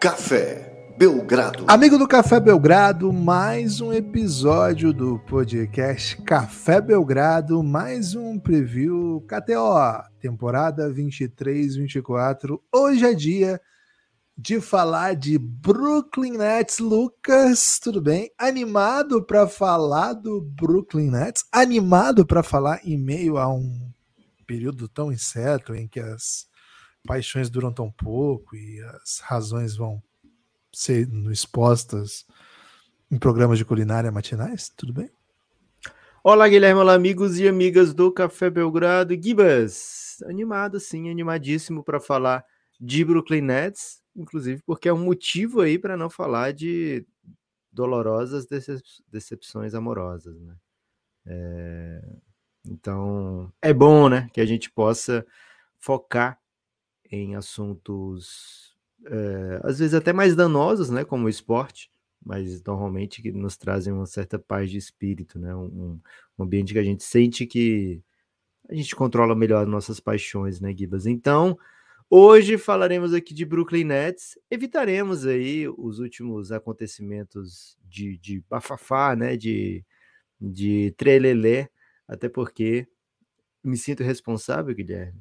Café Belgrado. Amigo do Café Belgrado, mais um episódio do podcast Café Belgrado, mais um preview KTO, temporada 23-24. Hoje é dia de falar de Brooklyn Nets. Lucas, tudo bem? Animado para falar do Brooklyn Nets? Animado para falar em meio a um período tão incerto em que as paixões duram tão pouco e as razões vão ser expostas em programas de culinária matinais? Tudo bem? Olá, Guilherme, olá, amigos e amigas do Café Belgrado. Gibas, animado sim, animadíssimo para falar de Brooklyn Nets, inclusive porque é um motivo aí para não falar de dolorosas decep decepções amorosas, né? É... Então, é bom, né, que a gente possa focar em assuntos, é, às vezes até mais danosos, né, como o esporte, mas normalmente que nos trazem uma certa paz de espírito, né, um, um ambiente que a gente sente que a gente controla melhor nossas paixões, né, Gibas? Então, hoje falaremos aqui de Brooklyn Nets, evitaremos aí os últimos acontecimentos de, de bafafá, né, de, de até porque me sinto responsável, Guilherme,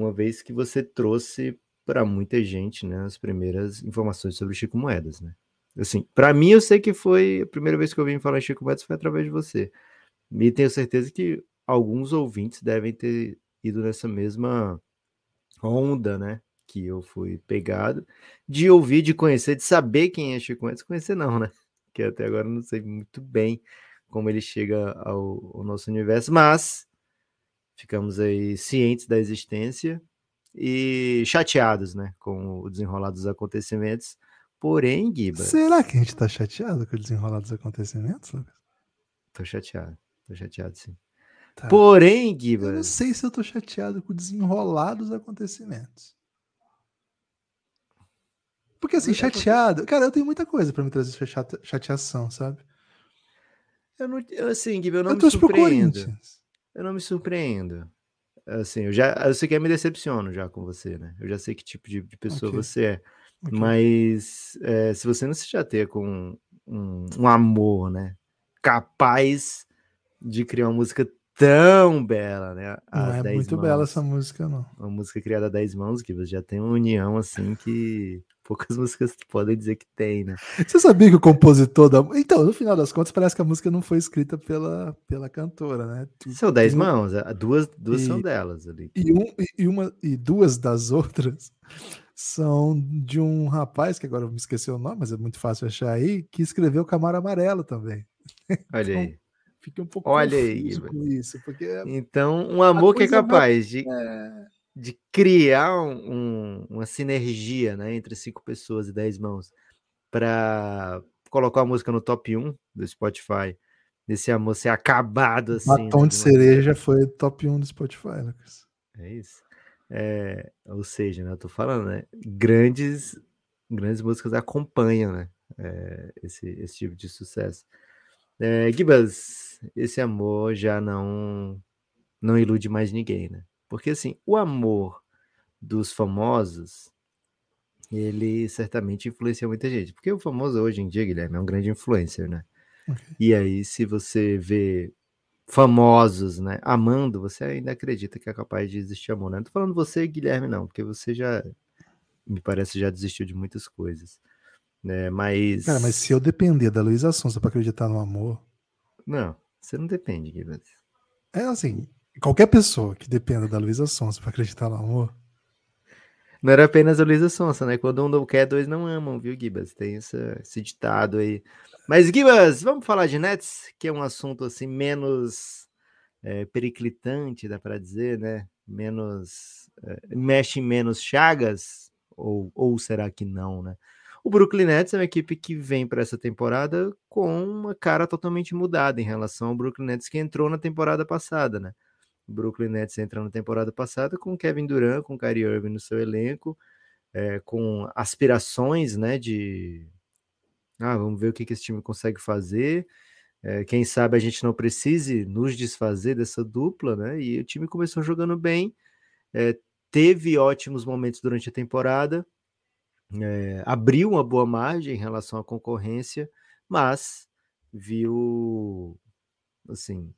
uma vez que você trouxe para muita gente, né, as primeiras informações sobre Chico Moedas, né? Assim, para mim eu sei que foi a primeira vez que eu vim falar Chico Moedas foi através de você. E tenho certeza que alguns ouvintes devem ter ido nessa mesma onda, né, que eu fui pegado de ouvir, de conhecer, de saber quem é Chico Moedas, conhecer não, né? Que até agora eu não sei muito bem como ele chega ao, ao nosso universo, mas ficamos aí cientes da existência e chateados, né, com o desenrolar dos acontecimentos. Porém, Guiba. Será que a gente tá chateado com o desenrolar dos acontecimentos, Lucas? Tô chateado, tô chateado sim. Tá. Porém, Guiba. Eu não sei se eu tô chateado com o desenrolar dos acontecimentos. Porque assim, chateado. Cara, eu tenho muita coisa para me trazer chateação, sabe? Eu não, assim, Guiba, eu não eu me surpreendo. Eu não me surpreendo. Assim, eu já eu sei que eu me decepciono já com você, né? Eu já sei que tipo de, de pessoa okay. você é. Okay. Mas é, se você não se chateia com um, um, amor, né? Capaz de criar uma música tão bela, né? Não é muito mãos, bela essa música, não. Uma música criada a 10 mãos, que você já tem uma união assim que poucas músicas podem dizer que tem, né? Você sabia que o compositor da. Então, no final das contas, parece que a música não foi escrita pela, pela cantora, né? São dez mãos, duas, duas e, são delas ali. E, um, e, uma, e duas das outras são de um rapaz, que agora eu me esqueci o nome, mas é muito fácil achar aí, que escreveu Camaro Amarelo também. Olha então, aí. Fiquei um pouco Olha aí, com isso. Porque então, um amor que é capaz de. É de criar um, uma sinergia né, entre cinco pessoas e dez mãos para colocar a música no top 1 do Spotify, desse amor ser acabado assim. Batom né, de cereja foi top 1 do Spotify, Lucas. É isso. É, ou seja, né, eu tô falando, né? Grandes, grandes músicas acompanham né, é, esse, esse tipo de sucesso. É, Gibas, esse amor já não não ilude mais ninguém, né? Porque assim, o amor dos famosos, ele certamente influencia muita gente. Porque o famoso hoje em dia, Guilherme, é um grande influencer, né? Okay. E aí, se você vê famosos, né, amando, você ainda acredita que é capaz de existir amor, né? Não tô falando você, Guilherme, não, porque você já, me parece, já desistiu de muitas coisas. Né? Mas. Cara, mas se eu depender da Luísa Sonza para acreditar no amor. Não, você não depende, Guilherme. É assim, Qualquer pessoa que dependa da Luísa Sonsa para acreditar no amor. Não era apenas a Luísa Sonsa, né? Quando um não quer, dois não amam, viu, Gibas? Tem essa, esse ditado aí. Mas, Gibas, vamos falar de Nets, que é um assunto assim menos é, periclitante, dá para dizer, né? Menos. É, mexe em menos chagas? Ou, ou será que não, né? O Brooklyn Nets é uma equipe que vem para essa temporada com uma cara totalmente mudada em relação ao Brooklyn Nets que entrou na temporada passada, né? O Brooklyn Nets entra na temporada passada com Kevin Durant, com Kyrie Irving no seu elenco, é, com aspirações, né, de ah, vamos ver o que, que esse time consegue fazer. É, quem sabe a gente não precise nos desfazer dessa dupla, né? E o time começou jogando bem, é, teve ótimos momentos durante a temporada, é, abriu uma boa margem em relação à concorrência, mas viu assim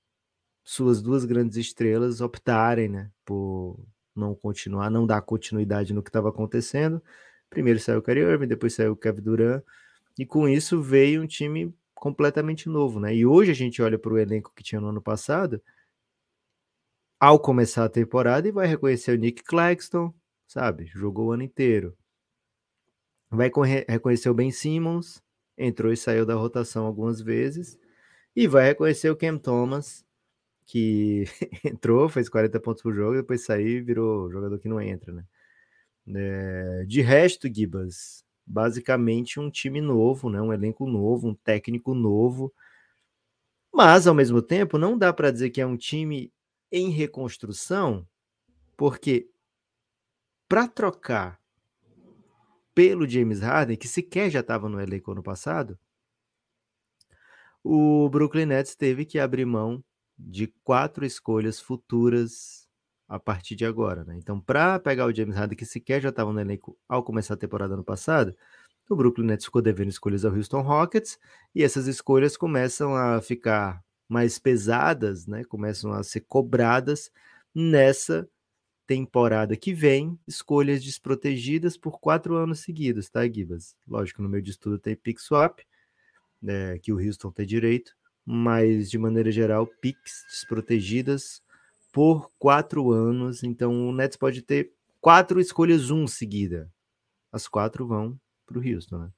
suas duas grandes estrelas optarem, né, por não continuar, não dar continuidade no que estava acontecendo. Primeiro saiu o Kyrie Irving, depois saiu o Kevin Durant, e com isso veio um time completamente novo, né? E hoje a gente olha para o elenco que tinha no ano passado, ao começar a temporada, e vai reconhecer o Nick Claxton, sabe? Jogou o ano inteiro. Vai reconhecer o Ben Simmons, entrou e saiu da rotação algumas vezes, e vai reconhecer o Cam Thomas, que entrou, fez 40 pontos por jogo, depois saiu e virou jogador que não entra, né? É, de resto, Gibas, basicamente um time novo, né? Um elenco novo, um técnico novo. Mas ao mesmo tempo, não dá para dizer que é um time em reconstrução, porque para trocar pelo James Harden, que sequer já estava no elenco ano passado, o Brooklyn Nets teve que abrir mão de quatro escolhas futuras a partir de agora. Né? Então, para pegar o James Harden, que sequer já estava no elenco ao começar a temporada ano passado, o Brooklyn Nets ficou devendo escolhas ao Houston Rockets, e essas escolhas começam a ficar mais pesadas, né? começam a ser cobradas nessa temporada que vem, escolhas desprotegidas por quatro anos seguidos, tá, Gibas? Lógico, no meio de estudo tem pick swap, né, que o Houston tem direito, mas de maneira geral, picks desprotegidas por quatro anos. Então o Nets pode ter quatro escolhas, um seguida. As quatro vão para o Houston, né?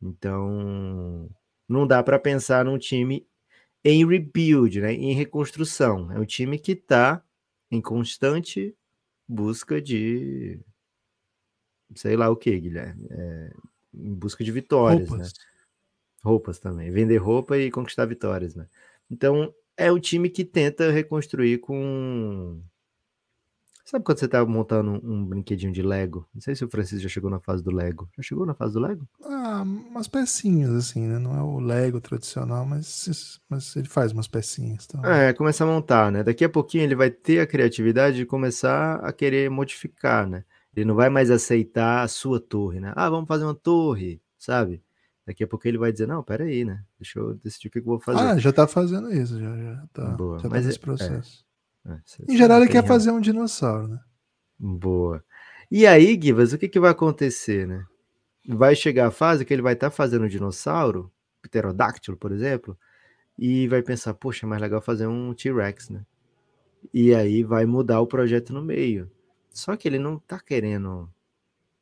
Então não dá para pensar num time em rebuild, né? em reconstrução. É um time que está em constante busca de sei lá o que, Guilherme. É, em busca de vitórias, né? Roupas. né? Roupas também. Vender roupa e conquistar vitórias, né? Então, é o time que tenta reconstruir com. Sabe quando você tá montando um, brinquedinho de Lego? Não sei se o Francisco já chegou na fase do Lego. Já chegou na fase do Lego? Ah, umas pecinhas, assim, né? Não é o Lego tradicional, mas, mas ele faz umas pecinhas. Então... É, começa a montar, né? Daqui a pouquinho ele vai ter a criatividade de começar a querer modificar, né? Ele não vai mais aceitar a sua torre, né? Ah, vamos fazer uma torre, sabe? Daqui a pouco ele vai dizer, não, peraí, né? Deixa eu decidir o que eu vou fazer. Ah, já tá fazendo isso, já, já tá, Boa. Já tá nesse é, processo. É, é, em geral, ele quer fazer um dinossauro, né? Boa. E aí, Givas, o que, que vai acontecer, né? Vai chegar a fase que ele vai estar tá fazendo um dinossauro, pterodáctilo, por exemplo, e vai pensar, poxa, é mais legal fazer um T-Rex, né? E aí vai mudar o projeto no meio. Só que ele não tá querendo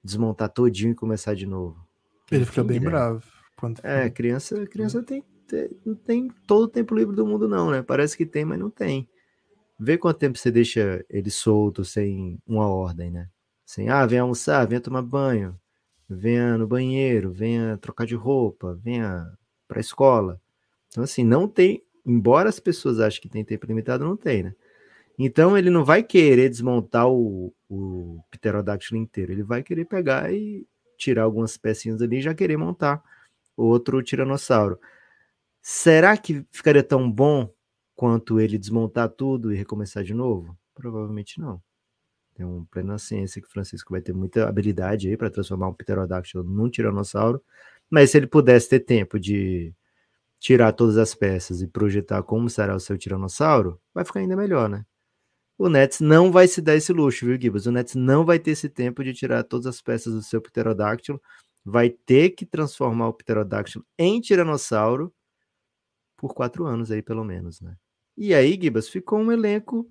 desmontar todinho e começar de novo. Ele fica bem bravo. Quando... É, criança, criança tem, tem, não tem todo o tempo livre do mundo, não, né? Parece que tem, mas não tem. Vê quanto tempo você deixa ele solto sem uma ordem, né? Sem, ah, vem almoçar, venha tomar banho, venha no banheiro, venha trocar de roupa, venha para a escola. Então, assim, não tem, embora as pessoas achem que tem tempo limitado, não tem, né? Então, ele não vai querer desmontar o, o pterodáctilo inteiro, ele vai querer pegar e tirar algumas pecinhas ali e já querer montar outro tiranossauro. Será que ficaria tão bom quanto ele desmontar tudo e recomeçar de novo? Provavelmente não. Tem um plena ciência que o Francisco vai ter muita habilidade aí para transformar um pterodáctilo num tiranossauro, mas se ele pudesse ter tempo de tirar todas as peças e projetar como será o seu tiranossauro, vai ficar ainda melhor, né? O Nets não vai se dar esse luxo, viu, Gibbs? O Nets não vai ter esse tempo de tirar todas as peças do seu pterodáctilo vai ter que transformar o pterodáctilo em tiranossauro por quatro anos aí, pelo menos, né? E aí, Gibas, ficou um elenco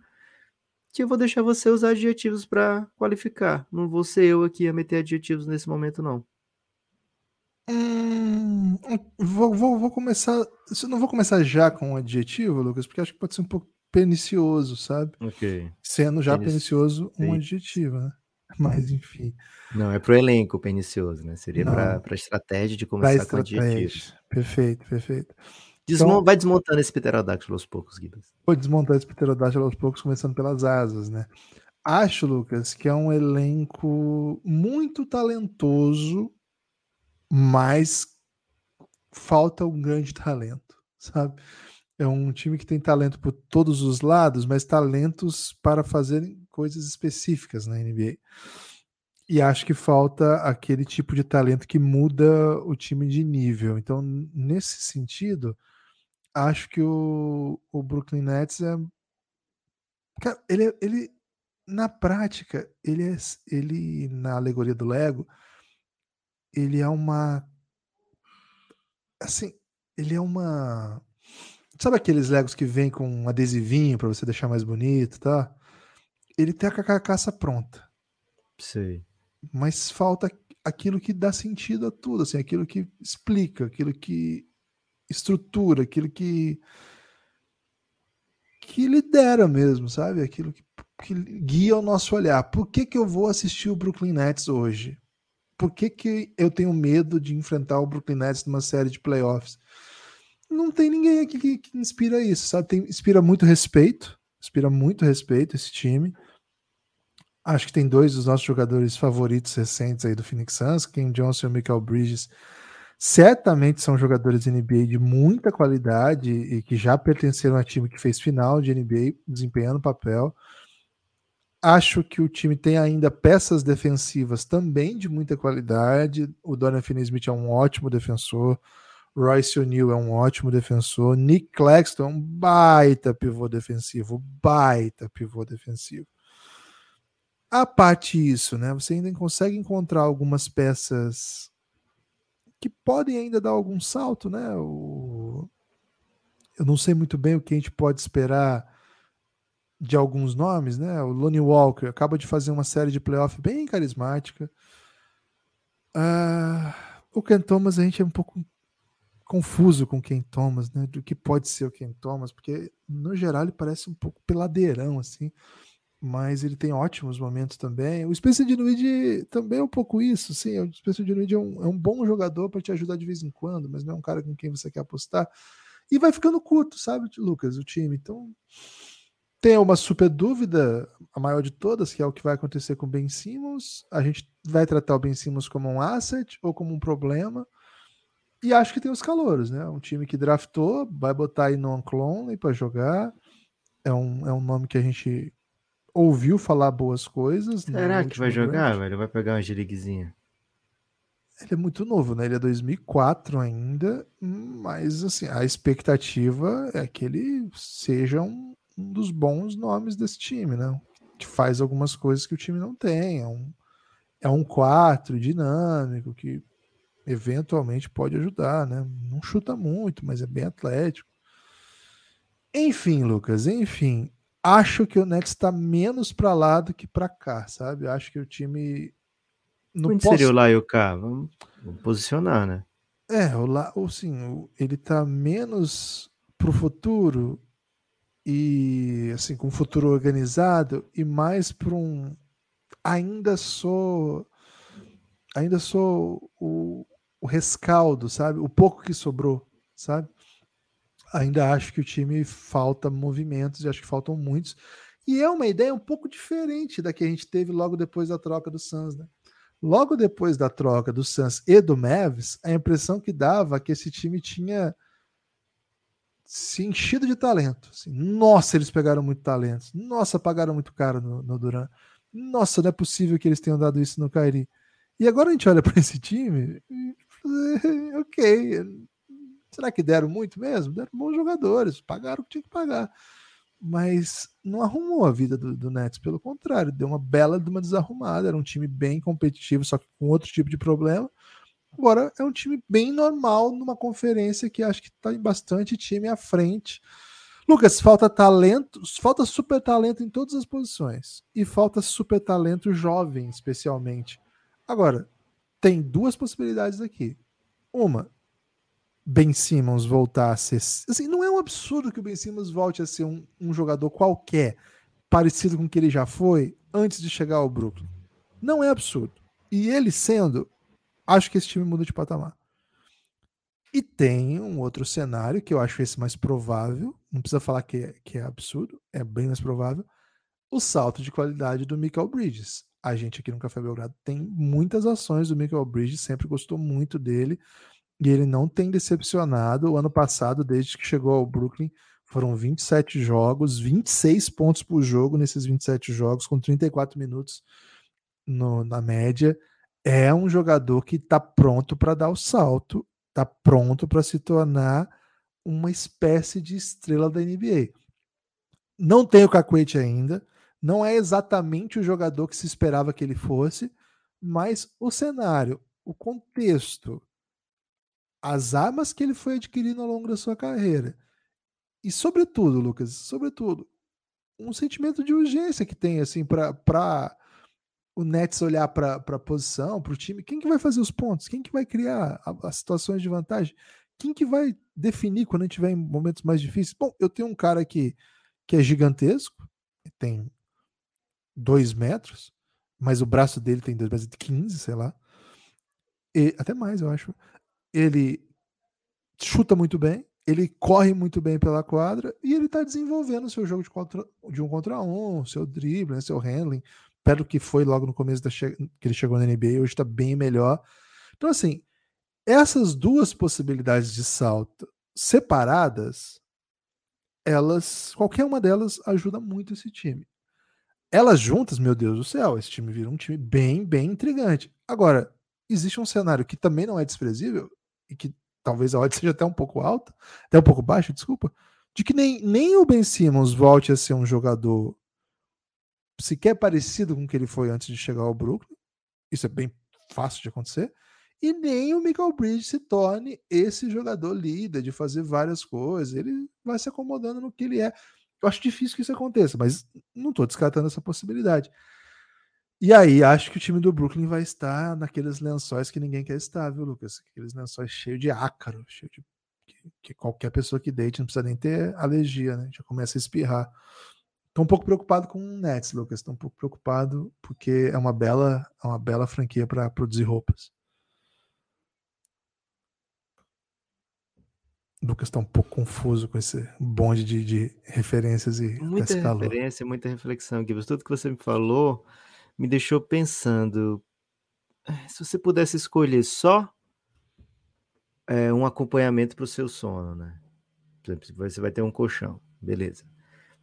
que eu vou deixar você usar adjetivos para qualificar. Não vou ser eu aqui a meter adjetivos nesse momento, não. Hum, vou, vou, vou começar. Eu não vou começar já com um adjetivo, Lucas, porque acho que pode ser um pouco pernicioso, sabe? Ok. Sendo já Pernic... pernicioso um Sim. adjetivo, né? Mas enfim. Não, é pro elenco pernicioso, né? Seria para a estratégia de começar com adjetivos. Perfeito, perfeito. Desmon então, vai desmontando esse pterodáctilo aos poucos, Gibas. Vou desmontar esse pterodáctilo aos poucos, começando pelas asas, né? Acho, Lucas, que é um elenco muito talentoso, mas falta um grande talento, sabe? É um time que tem talento por todos os lados, mas talentos para fazer coisas específicas na NBA. E acho que falta aquele tipo de talento que muda o time de nível. Então, nesse sentido, acho que o, o Brooklyn Nets é. Cara, ele, ele, na prática, ele é. Ele, na alegoria do Lego, ele é uma. Assim, ele é uma. Sabe aqueles Legos que vem com um adesivinho para você deixar mais bonito, tá? Ele tem a carcaça pronta. Sei mas falta aquilo que dá sentido a tudo, assim, aquilo que explica, aquilo que estrutura, aquilo que que lidera mesmo, sabe? Aquilo que, que guia o nosso olhar. Por que, que eu vou assistir o Brooklyn Nets hoje? Por que, que eu tenho medo de enfrentar o Brooklyn Nets numa série de playoffs? Não tem ninguém aqui que, que inspira isso, sabe? Tem, inspira muito respeito, inspira muito respeito esse time. Acho que tem dois dos nossos jogadores favoritos recentes aí do Phoenix Suns, Ken Johnson e o Michael Bridges. Certamente são jogadores NBA de muita qualidade e que já pertenceram a time que fez final de NBA, desempenhando papel. Acho que o time tem ainda peças defensivas também de muita qualidade. O Dorian Finney-Smith é um ótimo defensor. Royce O'Neal é um ótimo defensor. Nick Claxton é um baita pivô defensivo. Baita pivô defensivo. A parte isso, né? Você ainda consegue encontrar algumas peças que podem ainda dar algum salto, né? O... Eu não sei muito bem o que a gente pode esperar de alguns nomes, né? O Lonnie Walker acaba de fazer uma série de playoff bem carismática. Uh, o Ken Thomas a gente é um pouco confuso com o Ken Thomas, né? Do que pode ser o Ken Thomas, porque no geral ele parece um pouco peladeirão, assim mas ele tem ótimos momentos também. O Spencer Dinwiddie também é um pouco isso, sim. O Spencer Dinwiddie é um, é um bom jogador para te ajudar de vez em quando, mas não é um cara com quem você quer apostar. E vai ficando curto, sabe, Lucas, o time. Então, tem uma super dúvida, a maior de todas, que é o que vai acontecer com o Ben Simmons. A gente vai tratar o Ben Simmons como um asset ou como um problema. E acho que tem os calouros, né? Um time que draftou, vai botar aí non Clonley para jogar. É um, é um nome que a gente ouviu falar boas coisas. Será que vai jogar, draft. velho? Vai pegar uma giriguezinha? Ele é muito novo, né? Ele é 2004 ainda, mas assim, a expectativa é que ele seja um, um dos bons nomes desse time, né? Que faz algumas coisas que o time não tem. É um, é um 4 dinâmico que eventualmente pode ajudar, né? Não chuta muito, mas é bem atlético. Enfim, Lucas, enfim, acho que o Nets está menos para lá do que para cá, sabe? Acho que o time. Não Onde posso... seria o lá e o cá? Vamos, vamos posicionar, né? É, o lá, ou sim, ele está menos para o futuro e assim com um futuro organizado e mais para um ainda sou ainda sou o, o rescaldo, sabe? O pouco que sobrou, sabe? Ainda acho que o time falta movimentos e acho que faltam muitos. E é uma ideia um pouco diferente da que a gente teve logo depois da troca do Suns, né? Logo depois da troca do Suns e do Mavs, a impressão que dava é que esse time tinha se enchido de talento. Assim, nossa, eles pegaram muito talento. Nossa, pagaram muito caro no, no Duran. Nossa, não é possível que eles tenham dado isso no Kairi. E agora a gente olha para esse time e, ok, Será que deram muito mesmo? Deram bons jogadores, pagaram o que tinha que pagar. Mas não arrumou a vida do, do Nets, pelo contrário, deu uma bela de uma desarrumada. Era um time bem competitivo, só que com outro tipo de problema. Agora é um time bem normal numa conferência que acho que está em bastante time à frente. Lucas, falta talento, falta super talento em todas as posições. E falta super talento jovem, especialmente. Agora, tem duas possibilidades aqui. Uma, Ben Simmons voltar a ser. Assim, não é um absurdo que o Ben Simmons volte a ser um, um jogador qualquer, parecido com o que ele já foi, antes de chegar ao Brooklyn. Não é absurdo. E ele sendo, acho que esse time muda de patamar. E tem um outro cenário que eu acho esse mais provável. Não precisa falar que é, que é absurdo, é bem mais provável. O salto de qualidade do Michael Bridges. A gente aqui no Café Belgrado tem muitas ações do Michael Bridges, sempre gostou muito dele. E ele não tem decepcionado. O ano passado, desde que chegou ao Brooklyn, foram 27 jogos, 26 pontos por jogo nesses 27 jogos, com 34 minutos. no, na média, é um jogador que está pronto para dar o salto, está pronto para se tornar uma espécie de estrela da NBA. Não tem o Cacuete ainda, não é exatamente o jogador que se esperava que ele fosse, mas o cenário, o contexto, as armas que ele foi adquirindo ao longo da sua carreira. E sobretudo, Lucas, sobretudo, um sentimento de urgência que tem assim para o Nets olhar para a posição, para o time, quem que vai fazer os pontos? Quem que vai criar as situações de vantagem? Quem que vai definir quando a gente tiver em momentos mais difíceis? Bom, eu tenho um cara aqui que é gigantesco, tem dois metros, mas o braço dele tem dois metros e 15, sei lá. E, até mais, eu acho. Ele chuta muito bem, ele corre muito bem pela quadra e ele está desenvolvendo seu jogo de, contra, de um contra um, seu drible, né, seu handling, do que foi logo no começo da que ele chegou na NBA, hoje está bem melhor. Então, assim, essas duas possibilidades de salto separadas, elas, qualquer uma delas ajuda muito esse time. Elas juntas, meu Deus do céu, esse time vira um time bem, bem intrigante. Agora, existe um cenário que também não é desprezível e que talvez a odd seja até um pouco alta, até um pouco baixa, desculpa, de que nem, nem o Ben Simmons volte a ser um jogador sequer parecido com o que ele foi antes de chegar ao Brooklyn. Isso é bem fácil de acontecer. E nem o Michael Bridges se torne esse jogador líder de fazer várias coisas. Ele vai se acomodando no que ele é. Eu acho difícil que isso aconteça, mas não estou descartando essa possibilidade. E aí, acho que o time do Brooklyn vai estar naqueles lençóis que ninguém quer estar, viu, Lucas? Aqueles lençóis cheios de ácaro, cheio de. Que, que qualquer pessoa que deite não precisa nem ter alergia, né? Já começa a espirrar. Estou um pouco preocupado com o Nets, Lucas. Estou um pouco preocupado porque é uma bela, é uma bela franquia para produzir roupas. Lucas está um pouco confuso com esse bonde de, de referências e muita referência, muita reflexão, Gibbs. Tudo que você me falou me deixou pensando. Eh, se você pudesse escolher só é, um acompanhamento para o seu sono, né? Por exemplo, você vai ter um colchão, beleza.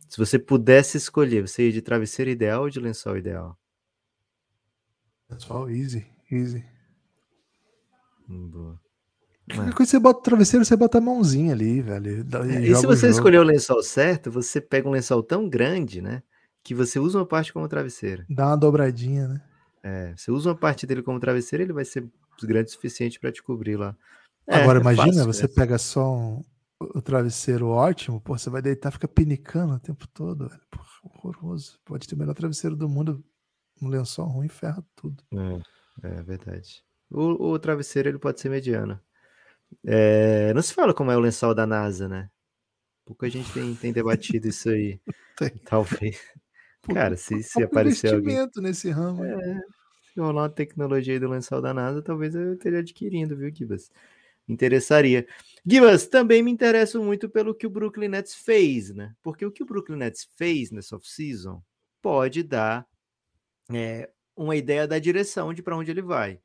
Se você pudesse escolher, você ia de travesseiro ideal ou de lençol ideal? Lençol, easy, easy. Hum, boa. Qualquer coisa você bota o travesseiro, você bota a mãozinha ali, velho. E, é, e se você escolher o lençol certo, você pega um lençol tão grande, né? Que você usa uma parte como travesseiro. Dá uma dobradinha, né? É, você usa uma parte dele como travesseiro, ele vai ser grande o suficiente para te cobrir lá. É, Agora, é imagina, fácil, você pega só um, o travesseiro ótimo, pô, você vai deitar, fica pinicando o tempo todo, velho. Pô, horroroso. Pode ter o melhor travesseiro do mundo, um lençol ruim ferra tudo. É, é verdade. O, o travesseiro ele pode ser mediano. É, não se fala como é o lençol da NASA, né? Pouca gente tem, tem debatido isso aí. Talvez. Cara, se, se aparecer alguém. nesse ramo. É, se rolar uma tecnologia aí do lençol da NASA, talvez eu esteja adquirindo, viu, Gibas? interessaria. Gibas, também me interesso muito pelo que o Brooklyn Nets fez, né? Porque o que o Brooklyn Nets fez nessa off-season pode dar é, uma ideia da direção de para onde ele vai.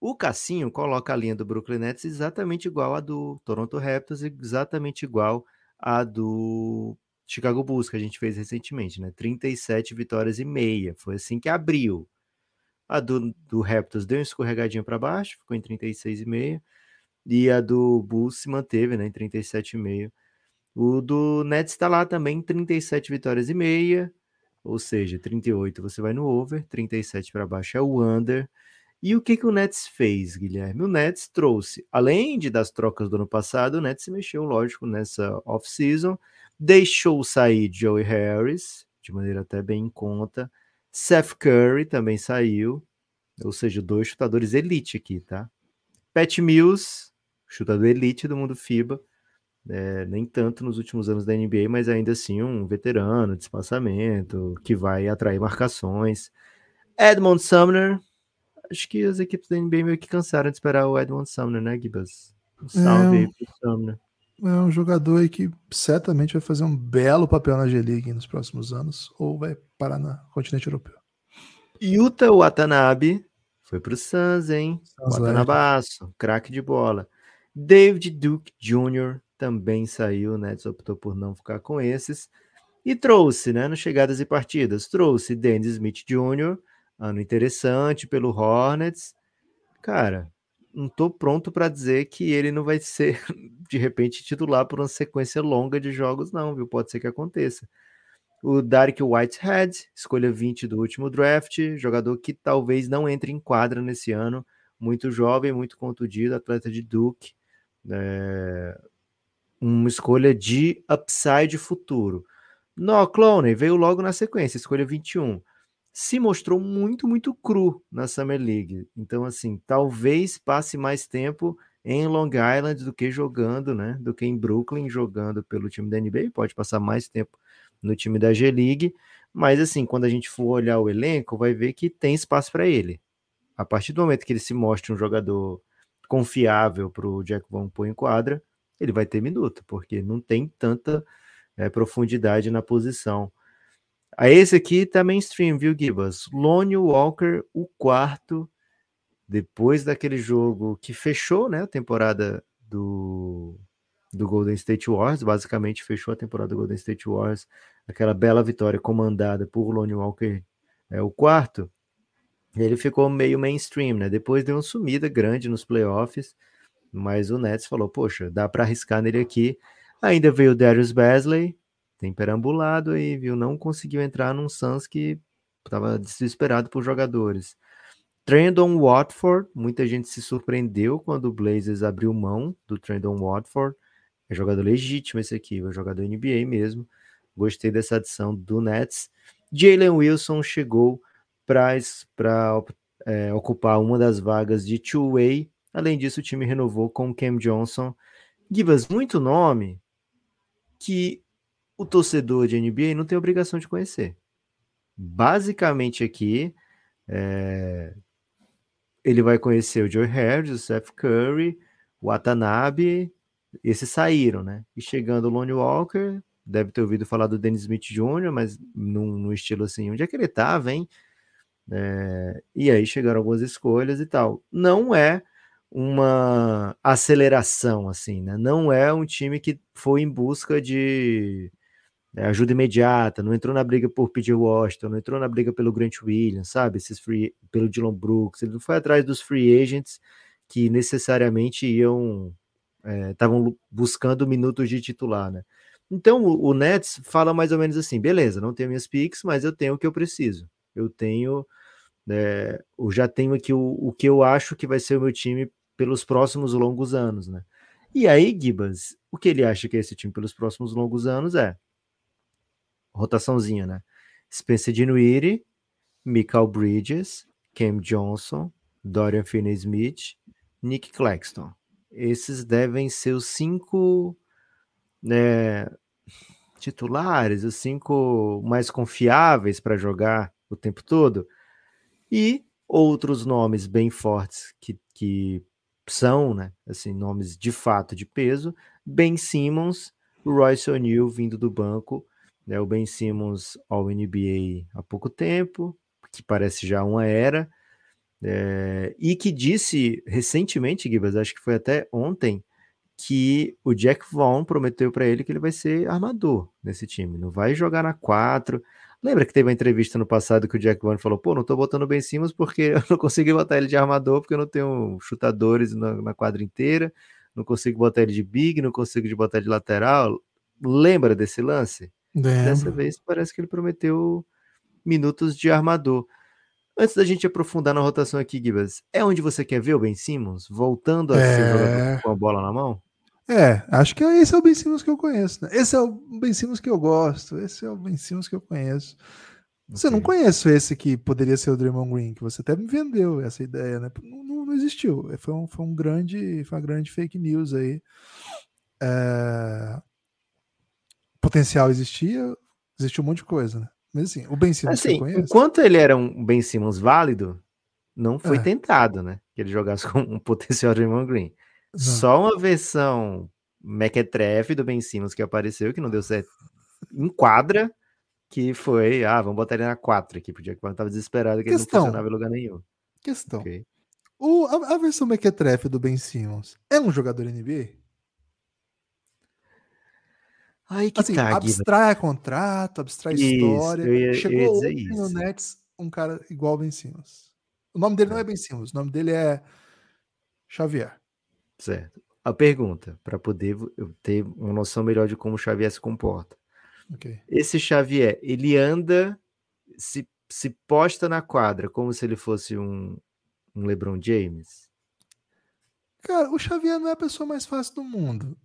O Cassinho coloca a linha do Brooklyn Nets exatamente igual a do Toronto Raptors, exatamente igual a do Chicago Bulls que a gente fez recentemente, né? 37 vitórias e meia. Foi assim que abriu. A do, do Raptors deu um escorregadinho para baixo, ficou em 36,5. E a do Bulls se manteve, né? Em 37,5. O do Nets está lá também, 37 vitórias e meia. Ou seja, 38 você vai no over, 37 para baixo é o under. E o que, que o Nets fez, Guilherme? O Nets trouxe, além de das trocas do ano passado, o Nets se mexeu, lógico, nessa off-season, deixou sair Joey Harris, de maneira até bem em conta, Seth Curry também saiu, ou seja, dois chutadores elite aqui, tá? Pat Mills, chutador elite do mundo FIBA, é, nem tanto nos últimos anos da NBA, mas ainda assim um veterano de espaçamento, que vai atrair marcações. Edmond Sumner, acho que as equipes da NBA meio que cansaram de esperar o Edmond Sumner, né, Gibas? Um salve é, aí pro Sumner. É um jogador aí que certamente vai fazer um belo papel na G-League nos próximos anos, ou vai parar no continente europeu. Yuta Watanabe foi pro Suns, hein? Suns Watanabaço, craque de bola. David Duke Jr. também saiu, né? Optou por não ficar com esses. E trouxe, né, no chegadas e partidas, trouxe Dennis Smith Jr., ano interessante pelo Hornets. Cara, não tô pronto para dizer que ele não vai ser, de repente, titular por uma sequência longa de jogos, não, viu? Pode ser que aconteça. O Derek Whitehead, escolha 20 do último draft, jogador que talvez não entre em quadra nesse ano, muito jovem, muito contundido, atleta de Duke, é... uma escolha de upside futuro. No Clone veio logo na sequência, escolha 21 se mostrou muito, muito cru na Summer League. Então, assim, talvez passe mais tempo em Long Island do que jogando, né? Do que em Brooklyn jogando pelo time da NBA. Pode passar mais tempo no time da G-League. Mas, assim, quando a gente for olhar o elenco, vai ver que tem espaço para ele. A partir do momento que ele se mostre um jogador confiável para o Jack Vaughn pôr em quadra, ele vai ter minuto, porque não tem tanta é, profundidade na posição. Esse aqui tá mainstream, viu, Gibas? Lone Walker, o quarto, depois daquele jogo que fechou, né, a temporada do, do Golden State Wars, basicamente fechou a temporada do Golden State Wars, aquela bela vitória comandada por Lone Walker, é o quarto, ele ficou meio mainstream, né? Depois deu uma sumida grande nos playoffs, mas o Nets falou, poxa, dá para arriscar nele aqui. Ainda veio o Darius Basley, tem perambulado aí, viu? Não conseguiu entrar num Suns que estava desesperado por jogadores. Trendon Watford, muita gente se surpreendeu quando o Blazers abriu mão do Trendon Watford. É jogador legítimo esse aqui, é jogador NBA mesmo. Gostei dessa adição do Nets. Jalen Wilson chegou para é, ocupar uma das vagas de two-way. Além disso, o time renovou com Cam Johnson. Givas, muito nome que o torcedor de NBA não tem obrigação de conhecer. Basicamente aqui, é... ele vai conhecer o Joe Harris, o Seth Curry, o Watanabe, esses saíram, né? E chegando o Lonnie Walker, deve ter ouvido falar do Dennis Smith Jr., mas num, num estilo assim, onde é que ele estava, hein? É... e aí chegaram algumas escolhas e tal. Não é uma aceleração, assim, né? Não é um time que foi em busca de né, ajuda imediata, não entrou na briga por PJ Washington, não entrou na briga pelo Grant Williams, sabe? Esses free, pelo Dylan Brooks, ele não foi atrás dos free agents que necessariamente iam estavam é, buscando minutos de titular, né? Então o, Nets fala mais ou menos assim: beleza, não tenho minhas picks, mas eu tenho o que eu preciso. Eu tenho, é, eu já tenho aqui o, o que eu acho que vai ser o meu time pelos próximos longos anos, né? E aí, Gibas, o que ele acha que é esse time pelos próximos longos anos é rotaçãozinha, né? Spencer Dinwiddie, Michael Bridges, Cam Johnson, Dorian Finney-Smith, Nick Claxton. Esses devem ser os cinco né, titulares, os cinco mais confiáveis para jogar o tempo todo. E outros nomes bem fortes que, que são, né, assim, nomes de fato de peso, Ben Simmons, Royce O'Neal vindo do banco né, o Ben Simmons ao NBA há pouco tempo, que parece já uma era, é, e que disse recentemente, Gibas, acho que foi até ontem, que o Jack Vaughn prometeu para ele que ele vai ser armador nesse time, não vai jogar na 4. Lembra que teve uma entrevista no passado que o Jack Vaughn falou: pô, não tô botando Ben Simmons porque eu não consegui botar ele de armador, porque eu não tenho chutadores na, na quadra inteira, não consigo botar ele de big, não consigo botar de lateral. Lembra desse lance? Dessa vez parece que ele prometeu minutos de armador. Antes da gente aprofundar na rotação aqui, Gibas, é onde você quer ver o Ben Simmons voltando a é... ser jogador com a bola na mão? É, acho que esse é o Ben Simmons que eu conheço. Né? Esse é o Ben Simmons que eu gosto. Esse é o Ben Simmons que eu conheço. Você okay. não conhece esse que poderia ser o Draymond Green, que você até me vendeu essa ideia, né? Não, não, não existiu. Foi um, foi um grande, foi uma grande fake news aí. É potencial existia, existiu um monte de coisa, né? Mas assim, o Ben Simmons assim, enquanto ele era um Ben Simmons válido, não foi é. tentado, né? Que ele jogasse com um potencial de Draymond Green. Não. Só uma versão mequetrefe do Ben Simmons que apareceu, que não deu certo em quadra, que foi, ah, vamos botar ele na 4 aqui, porque ele tava desesperado que Questão. ele não funcionava em lugar nenhum. Questão. Okay. O, a, a versão mequetrefe do Ben Simmons é um jogador NBA? Aí que assim, tá, abstrai contrato, abstrai isso, história. Ia, Chegou no Nets um cara igual Ben Simmons. O nome dele não é Ben Simmons, o nome dele é Xavier. Certo. A pergunta, para poder eu ter uma noção melhor de como o Xavier se comporta. Ok. Esse Xavier, ele anda, se, se posta na quadra como se ele fosse um, um LeBron James? Cara, o Xavier não é a pessoa mais fácil do mundo.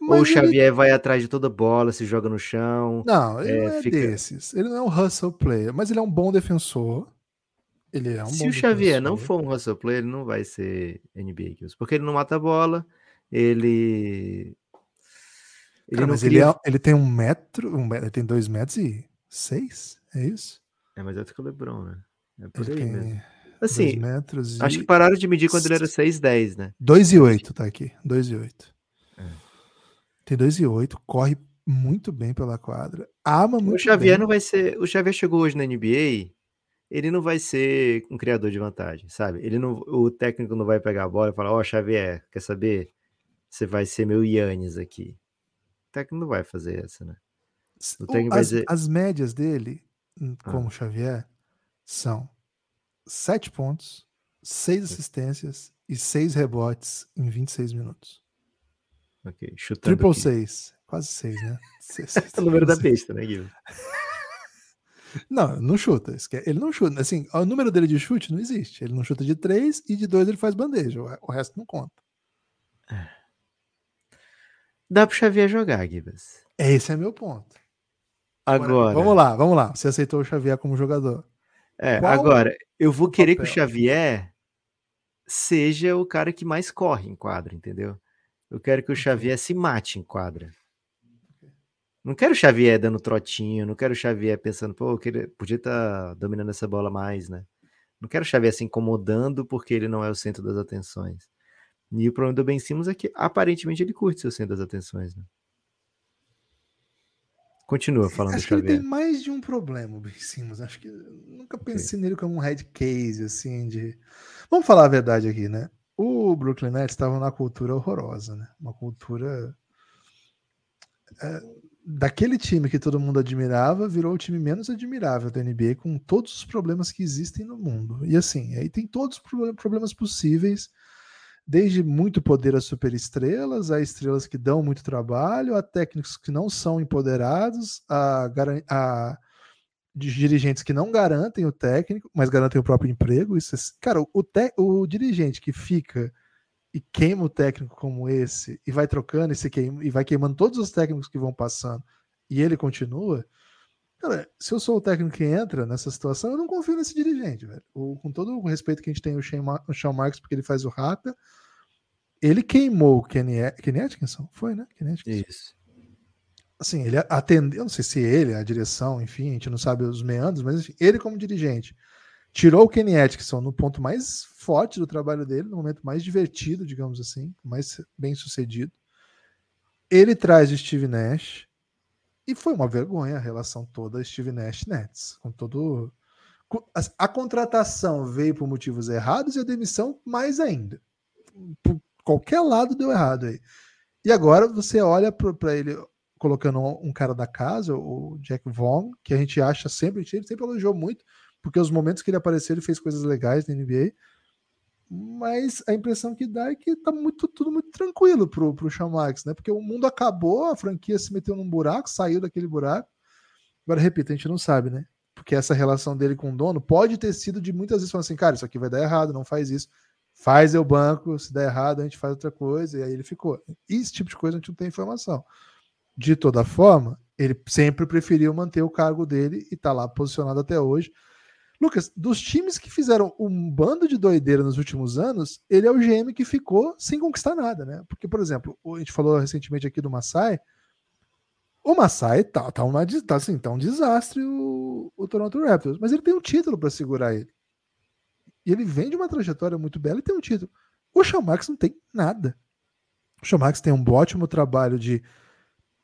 Ou o ele- Xavier vai atrás de toda bola, se joga no chão? Não, ele É, não é fica- desses. Ele não é um hustle player, mas ele é um bom defensor. Ele é um Se bom o Xavier não defensor. for um hustle player, ele não vai ser NBA Kills, porque ele não mata a bola, ele. Ele Cara, não mas cria. ele, é- ele tem um metro, um metro, ele tem dois metros e seis, é isso? É mais alto que o LeBron, né? É por Ele aí mesmo. dois Assim, metros e... acho que pararam de medir quando ele era 6'10, né? 2 e 8 tá aqui, 2 e 8. Tem 2 e 8, corre muito bem pela quadra, ama muito O Xavier bem. não vai ser. O Xavier chegou hoje na NBA, ele não vai ser um criador de vantagem, sabe? Ele não, o técnico não vai pegar a bola e falar: Ó, Xavier, quer saber? Você vai ser meu Yannis aqui. O técnico não vai fazer essa, né? o técnico vai as, dizer- as médias dele, hum, Ah. como Xavier, são 7 pontos, 6 assistências e 6 rebotes em 26 minutos. Ok, chutando. Triple aqui. 6, quase 6, né? Seis- seis, É o número da seis. besta, né, Guilherme? Não, não chuta. Ele não chuta. Assim, o número dele de chute não existe. Ele não chuta de 3 e de 2 ele faz bandeja. O- resto não conta. Dá pro Xavier jogar, Gibas. Esse é meu ponto. Agora. Vamos lá, vamos lá. Você aceitou o Xavier como jogador. É, Qual agora, eu vou querer que o papel? Xavier seja o cara que mais corre em quadra, entendeu? Eu quero que o Xavier se mate em quadra. Não quero o Xavier dando trotinho, não quero o Xavier pensando, pô, queria- podia estar dominando essa bola mais, né? Não quero o Xavier se incomodando porque ele não é o centro das atenções. E o problema do Ben Simmons é que aparentemente ele curte ser o centro das atenções, né? Continua falando do Acho que ele tem mais de um problema, o Ben Simmons. Acho que nunca pensei nele como um head case, assim, de. Vamos falar a verdade aqui, né? O Brooklyn Nets estava numa cultura horrorosa, né? Uma cultura. é, daquele time que todo mundo admirava, virou o time menos admirável da NBA, com todos os problemas que existem no mundo. E assim, aí tem todos os proble- problemas possíveis, desde muito poder a superestrelas, a estrelas que dão muito trabalho, a técnicos que não são empoderados, a, a de dirigentes que não garantem o técnico, mas garantem o próprio emprego. Isso é- cara, o, te- o dirigente que fica e queima o técnico como esse e vai trocando e, se queima, e vai queimando todos os técnicos que vão passando e ele continua. Cara, se eu sou o técnico que entra nessa situação, eu não confio nesse dirigente, velho. O- com todo o respeito que a gente tem o Sean, Marks, porque ele faz o rata, ele queimou o Kenny, Kenny Atkinson? Foi, né? Kenny Atkinson. Isso. Assim, ele atendeu, eu não sei se ele, a direção, enfim, a gente não sabe os meandros, mas enfim, ele como dirigente tirou o Kenny Atkinson no ponto mais forte do trabalho dele, no momento mais divertido, digamos assim, mais bem sucedido. Ele traz o Steve Nash e foi uma vergonha a relação toda Steve Nash Nets, com todo a, a contratação veio por motivos errados e a demissão mais ainda. Por qualquer lado deu errado aí. E agora você olha para ele colocando um, cara da casa, o Jack Vaughn, que a gente acha sempre, gente sempre elogiou muito, porque os momentos que ele apareceu, ele fez coisas legais na NBA. Mas a impressão que dá é que tá muito, tudo muito tranquilo pro, pro Marks, né? Porque o mundo acabou, a franquia se meteu num buraco, saiu daquele buraco. Agora, repito, a gente não sabe, né? Porque essa relação dele com o dono pode ter sido de muitas vezes falando assim, cara, isso aqui vai dar errado, não faz isso. Faz eu banco, se der errado, a gente faz outra coisa, e aí ele ficou. Esse tipo de coisa a gente não tem informação. De toda forma, ele sempre preferiu manter o cargo dele e tá lá posicionado até hoje. Lucas, dos times que fizeram um bando de doideira nos últimos anos, ele é o GM que ficou sem conquistar nada, né? Porque, por exemplo, a gente falou recentemente aqui do Masai. O Masai tá, tá, uma, tá, assim, tá um desastre o, o Toronto Raptors, mas ele tem um título para segurar ele. E ele vem de uma trajetória muito bela e tem um título. O Marks não tem nada. O Marks tem um ótimo trabalho de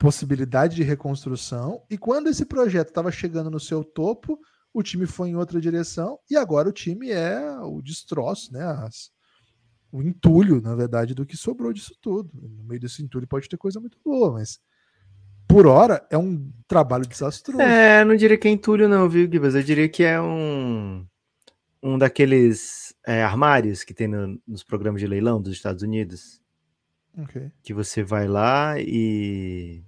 possibilidade de reconstrução. E quando esse projeto estava chegando no seu topo, o time foi em outra direção e agora o time é o destroço, né? As, o entulho, na verdade, do que sobrou disso tudo. No meio desse entulho pode ter coisa muito boa, mas por hora é um trabalho desastroso. É, não diria que é entulho, não, viu, Gibas? Eu diria que é um, um daqueles é, armários que tem no, nos programas de leilão dos Estados Unidos. Ok. Que você vai lá e,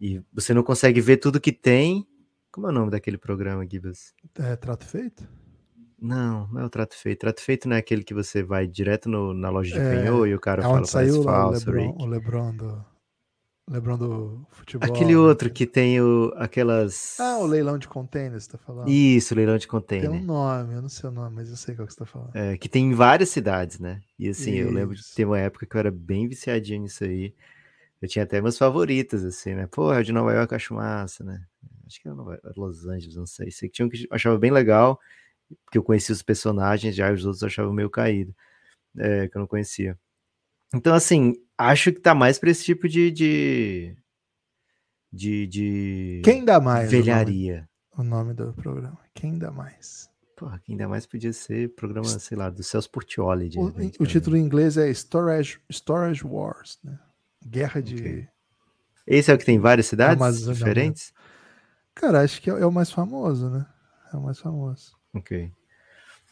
e você não consegue ver tudo que tem. Como é o nome daquele programa, Gibas? É trato feito? Não, não é o trato feito. Trato feito não é aquele que você vai direto no- na loja de É, penhor e o cara É fala saiu lá o falso, Lebron, Rick. o Lebron do. Lebron do futebol. Aquele né? outro que tem o, aquelas. Ah, o leilão de containers, você tá falando? Isso, leilão de Tem um container. nome, eu não sei o nome, mas eu sei qual que você tá falando. É, que tem em várias cidades, né? E assim, eu lembro de Isso. ter uma época que eu era bem viciadinho nisso aí. Eu tinha até meus favoritos, assim, né? É o de Nova York, eu acho massa, né? Acho que era Nova- Los Angeles, não sei. Sei que tinha um que eu achava bem legal, porque eu conhecia os personagens, já os outros eu achava meio caído, é, que eu não conhecia. Então, assim, acho que tá mais pra esse tipo de. de. de. de Quem dá mais? o nome- velharia. O nome, do programa. Quem dá mais? Porra, que ainda mais podia ser programa, sei lá, do Celso Portioli. O, repente, o também. título em inglês é Storage, Storage Wars, né? Guerra de. Ok. Esse é o que tem várias cidades Amazônia, diferentes? Cara, acho que é, é o mais famoso, né? É o mais famoso. Ok.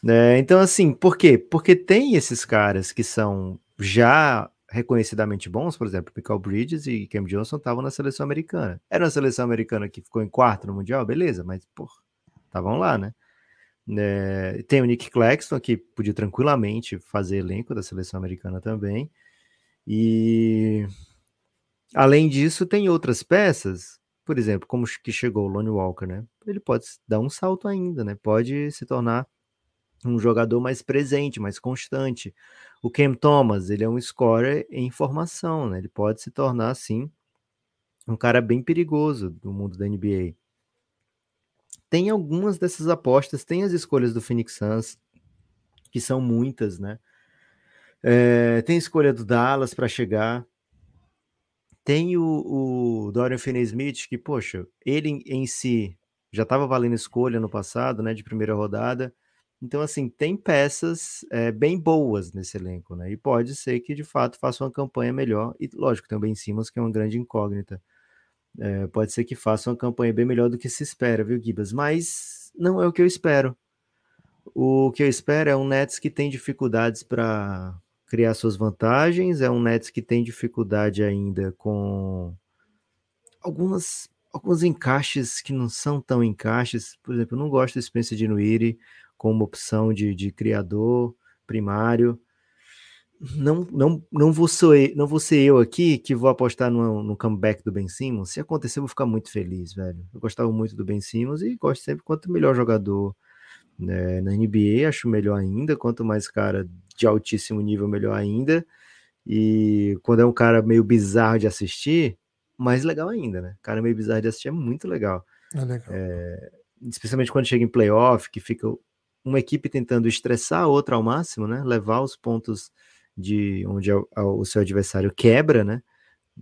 É, então, assim, por quê? Porque tem esses caras que são já reconhecidamente bons, por exemplo, Michael Bridges e Cam Johnson estavam na seleção americana. Era uma seleção americana que ficou em quarto no Mundial, beleza, mas, pô, estavam lá, né? É, tem o Nick Claxton, que podia tranquilamente fazer elenco da seleção americana também. E além disso, tem outras peças, por exemplo, como que chegou o Lonnie Walker, né? Ele pode dar um salto ainda, né? Pode se tornar um jogador mais presente, mais constante. O Cam Thomas, ele é um scorer em formação, né? Ele pode se tornar, assim, um cara bem perigoso do mundo da NBA. Tem algumas dessas apostas, tem as escolhas do Phoenix Suns, que são muitas, né? É, tem escolha do Dallas para chegar. Tem o, o Dorian Finney-Smith, que, poxa, ele em, em si já estava valendo escolha no passado, né, de primeira rodada. Então, assim, tem peças é, bem boas nesse elenco, né? E pode ser que, de fato, faça uma campanha melhor. E, lógico, tem o Ben Simmons, que é uma grande incógnita. É, pode ser que faça uma campanha bem melhor do que se espera, viu, Gibas? Mas não é o que eu espero. O que eu espero é um Nets que tem dificuldades para criar suas vantagens, é um Nets que tem dificuldade ainda com algumas alguns encaixes que não são tão encaixes. Por exemplo, eu não gosto do Spencer Dinwiddie como opção de, de criador primário. Não, não, não, vou ser, não vou ser eu aqui que vou apostar no, no comeback do Ben Simmons. Se acontecer, eu vou ficar muito feliz, velho. Eu gostava muito do Ben Simmons e gosto sempre quanto melhor jogador né, na NBA, acho melhor ainda. Quanto mais cara de altíssimo nível, melhor ainda. E quando é um cara meio bizarro de assistir, mais legal ainda, né? Cara meio bizarro de assistir é muito legal. É legal. É, especialmente quando chega em playoff, que fica uma equipe tentando estressar a outra ao máximo, né? Levar os pontos de onde o seu adversário quebra, né?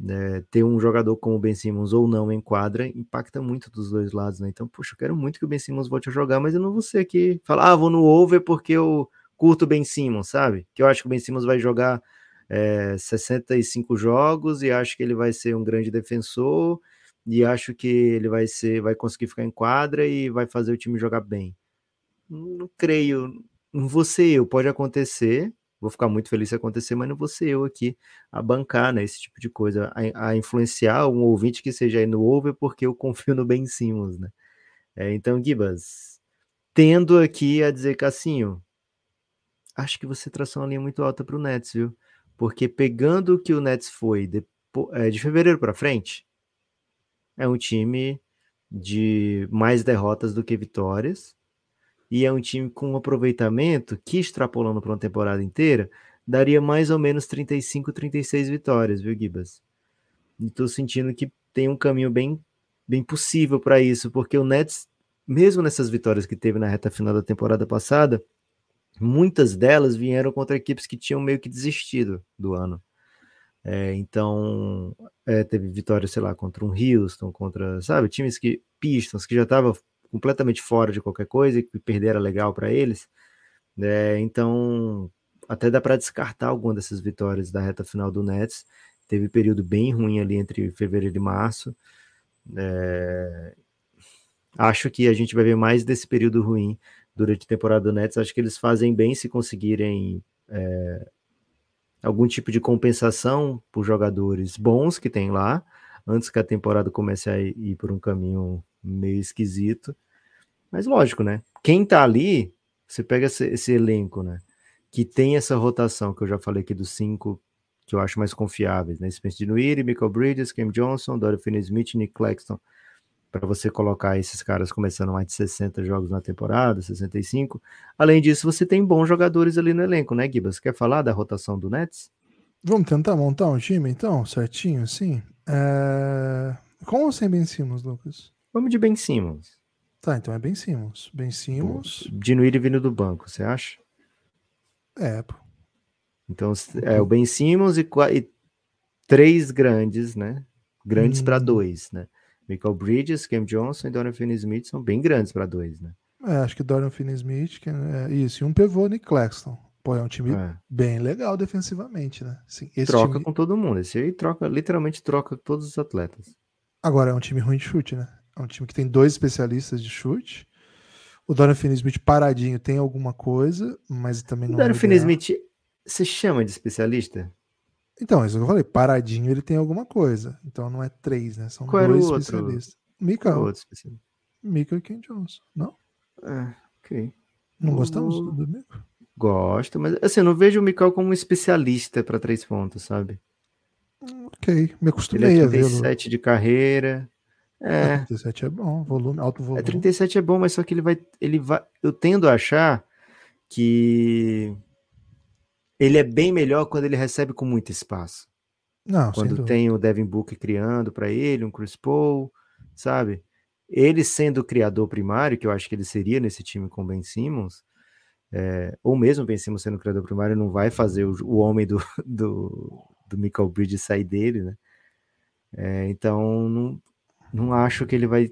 É, ter um jogador como o Ben Simmons ou não em quadra impacta muito dos dois lados, né? Então, poxa, eu quero muito que o Ben Simmons volte a jogar, mas eu não vou ser aqui falar, ah, vou no over porque eu curto o Ben Simmons, sabe? Que eu acho que o Ben Simmons vai jogar é, 65 jogos e acho que ele vai ser um grande defensor e acho que ele vai ser, vai conseguir ficar em quadra e vai fazer o time jogar bem. Não creio, não vou ser eu, pode acontecer, vou ficar muito feliz se acontecer, mas não vou ser eu aqui a bancar, né, esse tipo de coisa, a, a influenciar um ouvinte que seja aí no over porque eu confio no Ben Simmons, né. É, então, Gibas, tendo aqui a dizer, Cassinho, acho que você traçou uma linha muito alta para o Nets, viu? Porque pegando o que o Nets foi de, é, de fevereiro para frente, é um time de mais derrotas do que vitórias, e é um time com um aproveitamento que, extrapolando para uma temporada inteira, daria mais ou menos 35, 36 vitórias, viu, Gibas? E tô sentindo que tem um caminho bem, bem possível para isso, porque o Nets, mesmo nessas vitórias que teve na reta final da temporada passada, muitas delas vieram contra equipes que tinham meio que desistido do ano. É, então, é, teve vitória, sei lá, contra um Houston, contra, sabe, times que, Pistons, que já estava completamente fora de qualquer coisa e que perderam legal para eles. É, então, até dá para descartar alguma dessas vitórias da reta final do Nets. Teve período bem ruim ali entre fevereiro e março. É... Acho que a gente vai ver mais desse período ruim durante a temporada do Nets. Acho que eles fazem bem se conseguirem é... algum tipo de compensação por jogadores bons que tem lá, antes que a temporada comece a ir por um caminho meio esquisito. Mas lógico, né? Quem tá ali, você pega esse, esse elenco, né? Que tem essa rotação que eu já falei aqui dos cinco que eu acho mais confiáveis, né? Spencer Dinwiddie, Michael Bridges, Cam Johnson, Dorian Finney-Smith, Nick Claxton, para você colocar esses caras começando mais de 60 jogos na temporada, 65. Além disso, você tem bons jogadores ali no elenco, né, Gibas? Quer falar da rotação do Nets? Vamos tentar montar um time, então, certinho, assim? É... Com ou sem Ben Simmons, Lucas? Vamos de Ben Simmons. Tá, então é Ben Simmons. Ben Simmons... Dinwiddie vindo do banco, você acha? É, pô. Então, é o Ben Simmons e, e três grandes, né? Grandes hum. para dois, né? Michael Bridges, Cam Johnson e Dorian Finney-Smith são bem grandes para dois, né? É, acho que Dorian Finney-Smith, é isso, e um pivô, Nick Claxton. Pô, é um time é. bem legal defensivamente, né? Assim, troca time... com todo mundo. Esse aí troca, literalmente troca todos os atletas. Agora, é um time ruim de chute, né? É um time que tem dois especialistas de chute. O Dorian Finney-Smith paradinho tem alguma coisa, mas também não. O Dorian é Finney-Smith você chama de especialista? Então, isso que eu falei, paradinho ele tem alguma coisa. Então não é três, né? São Qual dois especialistas. Mika. outro especialista? Mika e Ken Johnson, não? É, ok. Não gostamos do Mika? Gosto, mas assim, eu não vejo o Mikael como um especialista para três pontos, sabe? Ok, me acostumei ele é 37 de carreira. É. 37 é bom, volume, alto volume. É, 37 é bom, mas só que ele vai, ele vai, eu tendo a achar que ele é bem melhor quando ele recebe com muito espaço. Não, quando tem o Devin Booker criando para ele, um Chris Paul, sabe? Ele sendo o criador primário, que eu acho que ele seria nesse time com Ben Simmons, é, ou mesmo Ben Simmons sendo o criador primário, não vai fazer o, o homem do, do, do Michael Bridges sair dele, né? É, então, não, não acho que ele vai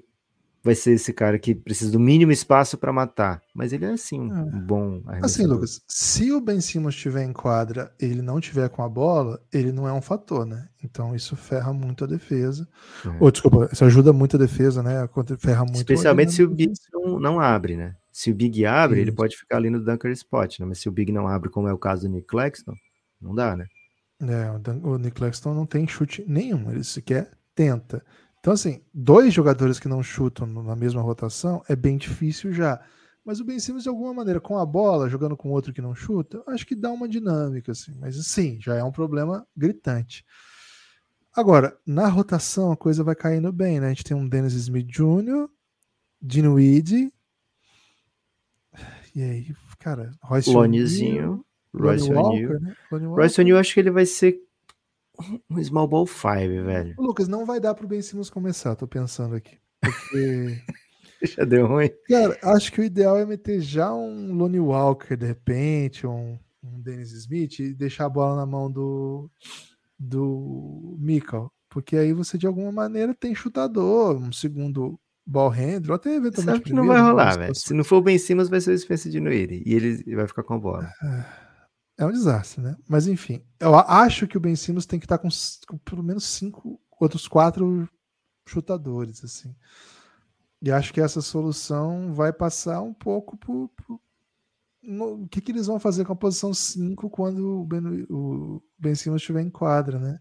vai ser esse cara que precisa do mínimo espaço para matar. Mas ele é assim, um é. bom Assim, Lucas, se o Ben Simmons estiver em quadra ele não tiver com a bola, ele não é um fator, né? Então isso ferra muito a defesa. É. Ou, desculpa, isso ajuda muito a defesa, né? Ferra muito Especialmente se o Big não, não, abre, né? Se o Big abre, isso. ele pode ficar ali no dunker spot, né? Mas se o Big não abre, como é o caso do Nick Claxton, não dá, né? É, o Nick Claxton não tem chute nenhum, ele sequer tenta. Então, assim, dois jogadores que não chutam na mesma rotação é bem difícil já. Mas o Ben Simmons, de alguma maneira, com a bola, jogando com outro que não chuta, acho que dá uma dinâmica, assim. Mas, sim, já é um problema gritante. Agora, na rotação, a coisa vai caindo bem, né? A gente tem um Dennis Smith Jr., Dinwiddie, e aí, cara, Royce Lonezinho, Royce O'Neal. Né? Royce O'Neal, acho que ele vai ser um Small Ball 5, velho. Lucas, não vai dar pro Ben Simmons começar, tô pensando aqui. Porque. já deu ruim. Cara, acho que o ideal é meter já um Lonnie Walker, de repente, um, um Dennis Smith, e deixar a bola na mão do, do Mikal. Porque aí você, de alguma maneira, tem chutador, um segundo ball handler, até eventualmente. Sabe que não vai rolar, velho. Se não for o Ben Simmons, vai ser o Spencer de Noire. E ele vai ficar com a bola. É é um desastre, né? Mas enfim, eu acho que o Ben Simmons tem que estar com, com pelo menos cinco, outros quatro chutadores, assim. E acho que essa solução vai passar um pouco por, por no, o que, que eles vão fazer com a posição 5 quando o Ben, o ben Simmons estiver em quadra, né?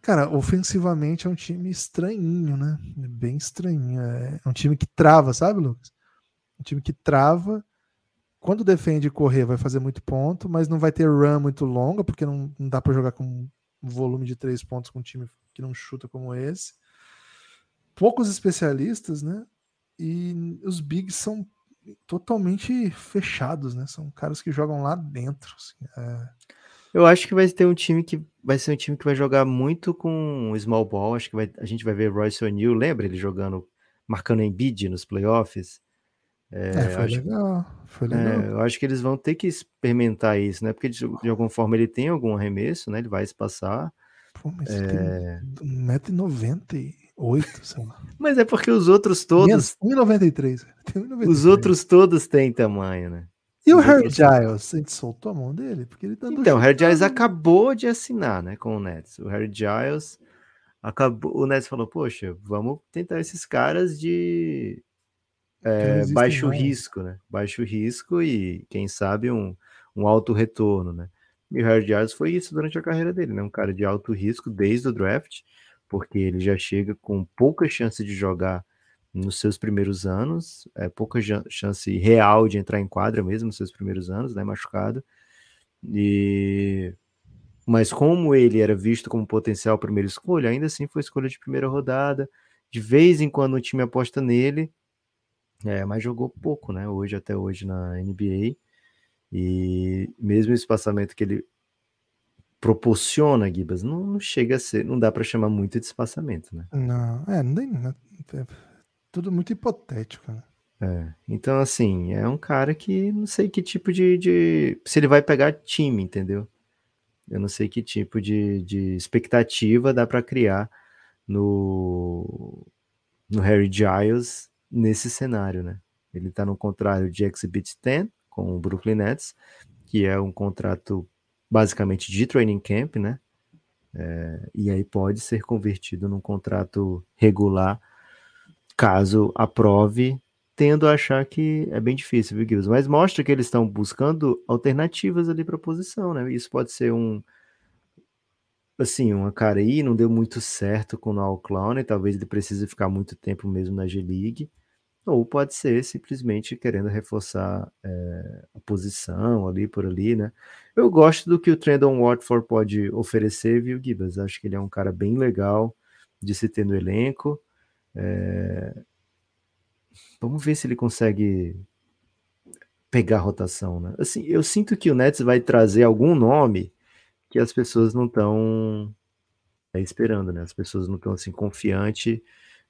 Cara, ofensivamente é um time estranhinho, né? Bem estranhinho. É, é um time que trava, sabe, Lucas? Um time que trava quando defende correr, vai fazer muito ponto, mas não vai ter run muito longa, porque não, não dá para jogar com um volume de três pontos com um time que não chuta como esse. Poucos especialistas, né? E os bigs são totalmente fechados, né? São caras que jogam lá dentro. Assim, é... Eu acho que vai ter um time que vai ser um time que vai jogar muito com small ball. Acho que vai, a gente vai ver Royce O'Neal, lembra ele jogando, marcando Embiid nos playoffs? É, é, foi, legal, foi legal. É, eu acho que eles vão ter que experimentar isso, né? Porque de, de alguma forma ele tem algum arremesso, né? Ele vai espaçar. Pô, mas é... 1,98m, sei lá. Mas é porque os outros todos. 1,93m. Os outros todos têm tamanho, né? E o Harry Giles? A gente soltou a mão dele? Porque ele tá Então, o Harry Giles acabou de assinar, né? Com o Nets. O Harry Giles acabou, o Nets falou, poxa, vamos tentar esses caras de é, baixo mais. risco, né? Baixo risco e, quem sabe, um, um alto retorno, né? E o Harry Giles foi isso durante a carreira dele, né? Um cara de alto risco desde o draft, porque ele já chega com pouca chance de jogar nos seus primeiros anos, é, pouca chance real de entrar em quadra mesmo nos seus primeiros anos, né? Machucado. E mas como ele era visto como potencial primeira escolha, ainda assim foi escolha de primeira rodada. De vez em quando o time aposta nele, é, mas jogou pouco, né? Hoje, até hoje na NBA. E mesmo o espaçamento que ele proporciona, Gibas, não, não chega a ser, não dá para chamar muito de espaçamento, né? Não, é, nem, é tudo muito hipotético, né? É, então, assim, é um cara que não sei que tipo de, de. Se ele vai pegar time, entendeu? Eu não sei que tipo de, de expectativa dá para criar no, no Harry Giles nesse cenário, né? Ele está no contrato de Exhibit 10 com o Brooklyn Nets, que é um contrato basicamente de training camp, né? É, e aí pode ser convertido num contrato regular caso aprove, tendo a achar que é bem difícil, viu, Gilson? Mas mostra que eles estão buscando alternativas ali para a posição, né? Isso pode ser um assim, uma aí não deu muito certo com o Noel Clown, talvez ele precise ficar muito tempo mesmo na G-League, ou pode ser simplesmente querendo reforçar é, a posição ali por ali, né? Eu gosto do que o Trendon Watford pode oferecer, viu, Gibas? Acho que ele é um cara bem legal de se ter no elenco. É... Vamos ver se ele consegue pegar a rotação, né? Assim, eu sinto que o Nets vai trazer algum nome que as pessoas não estão é, esperando, né? As pessoas não estão assim confiante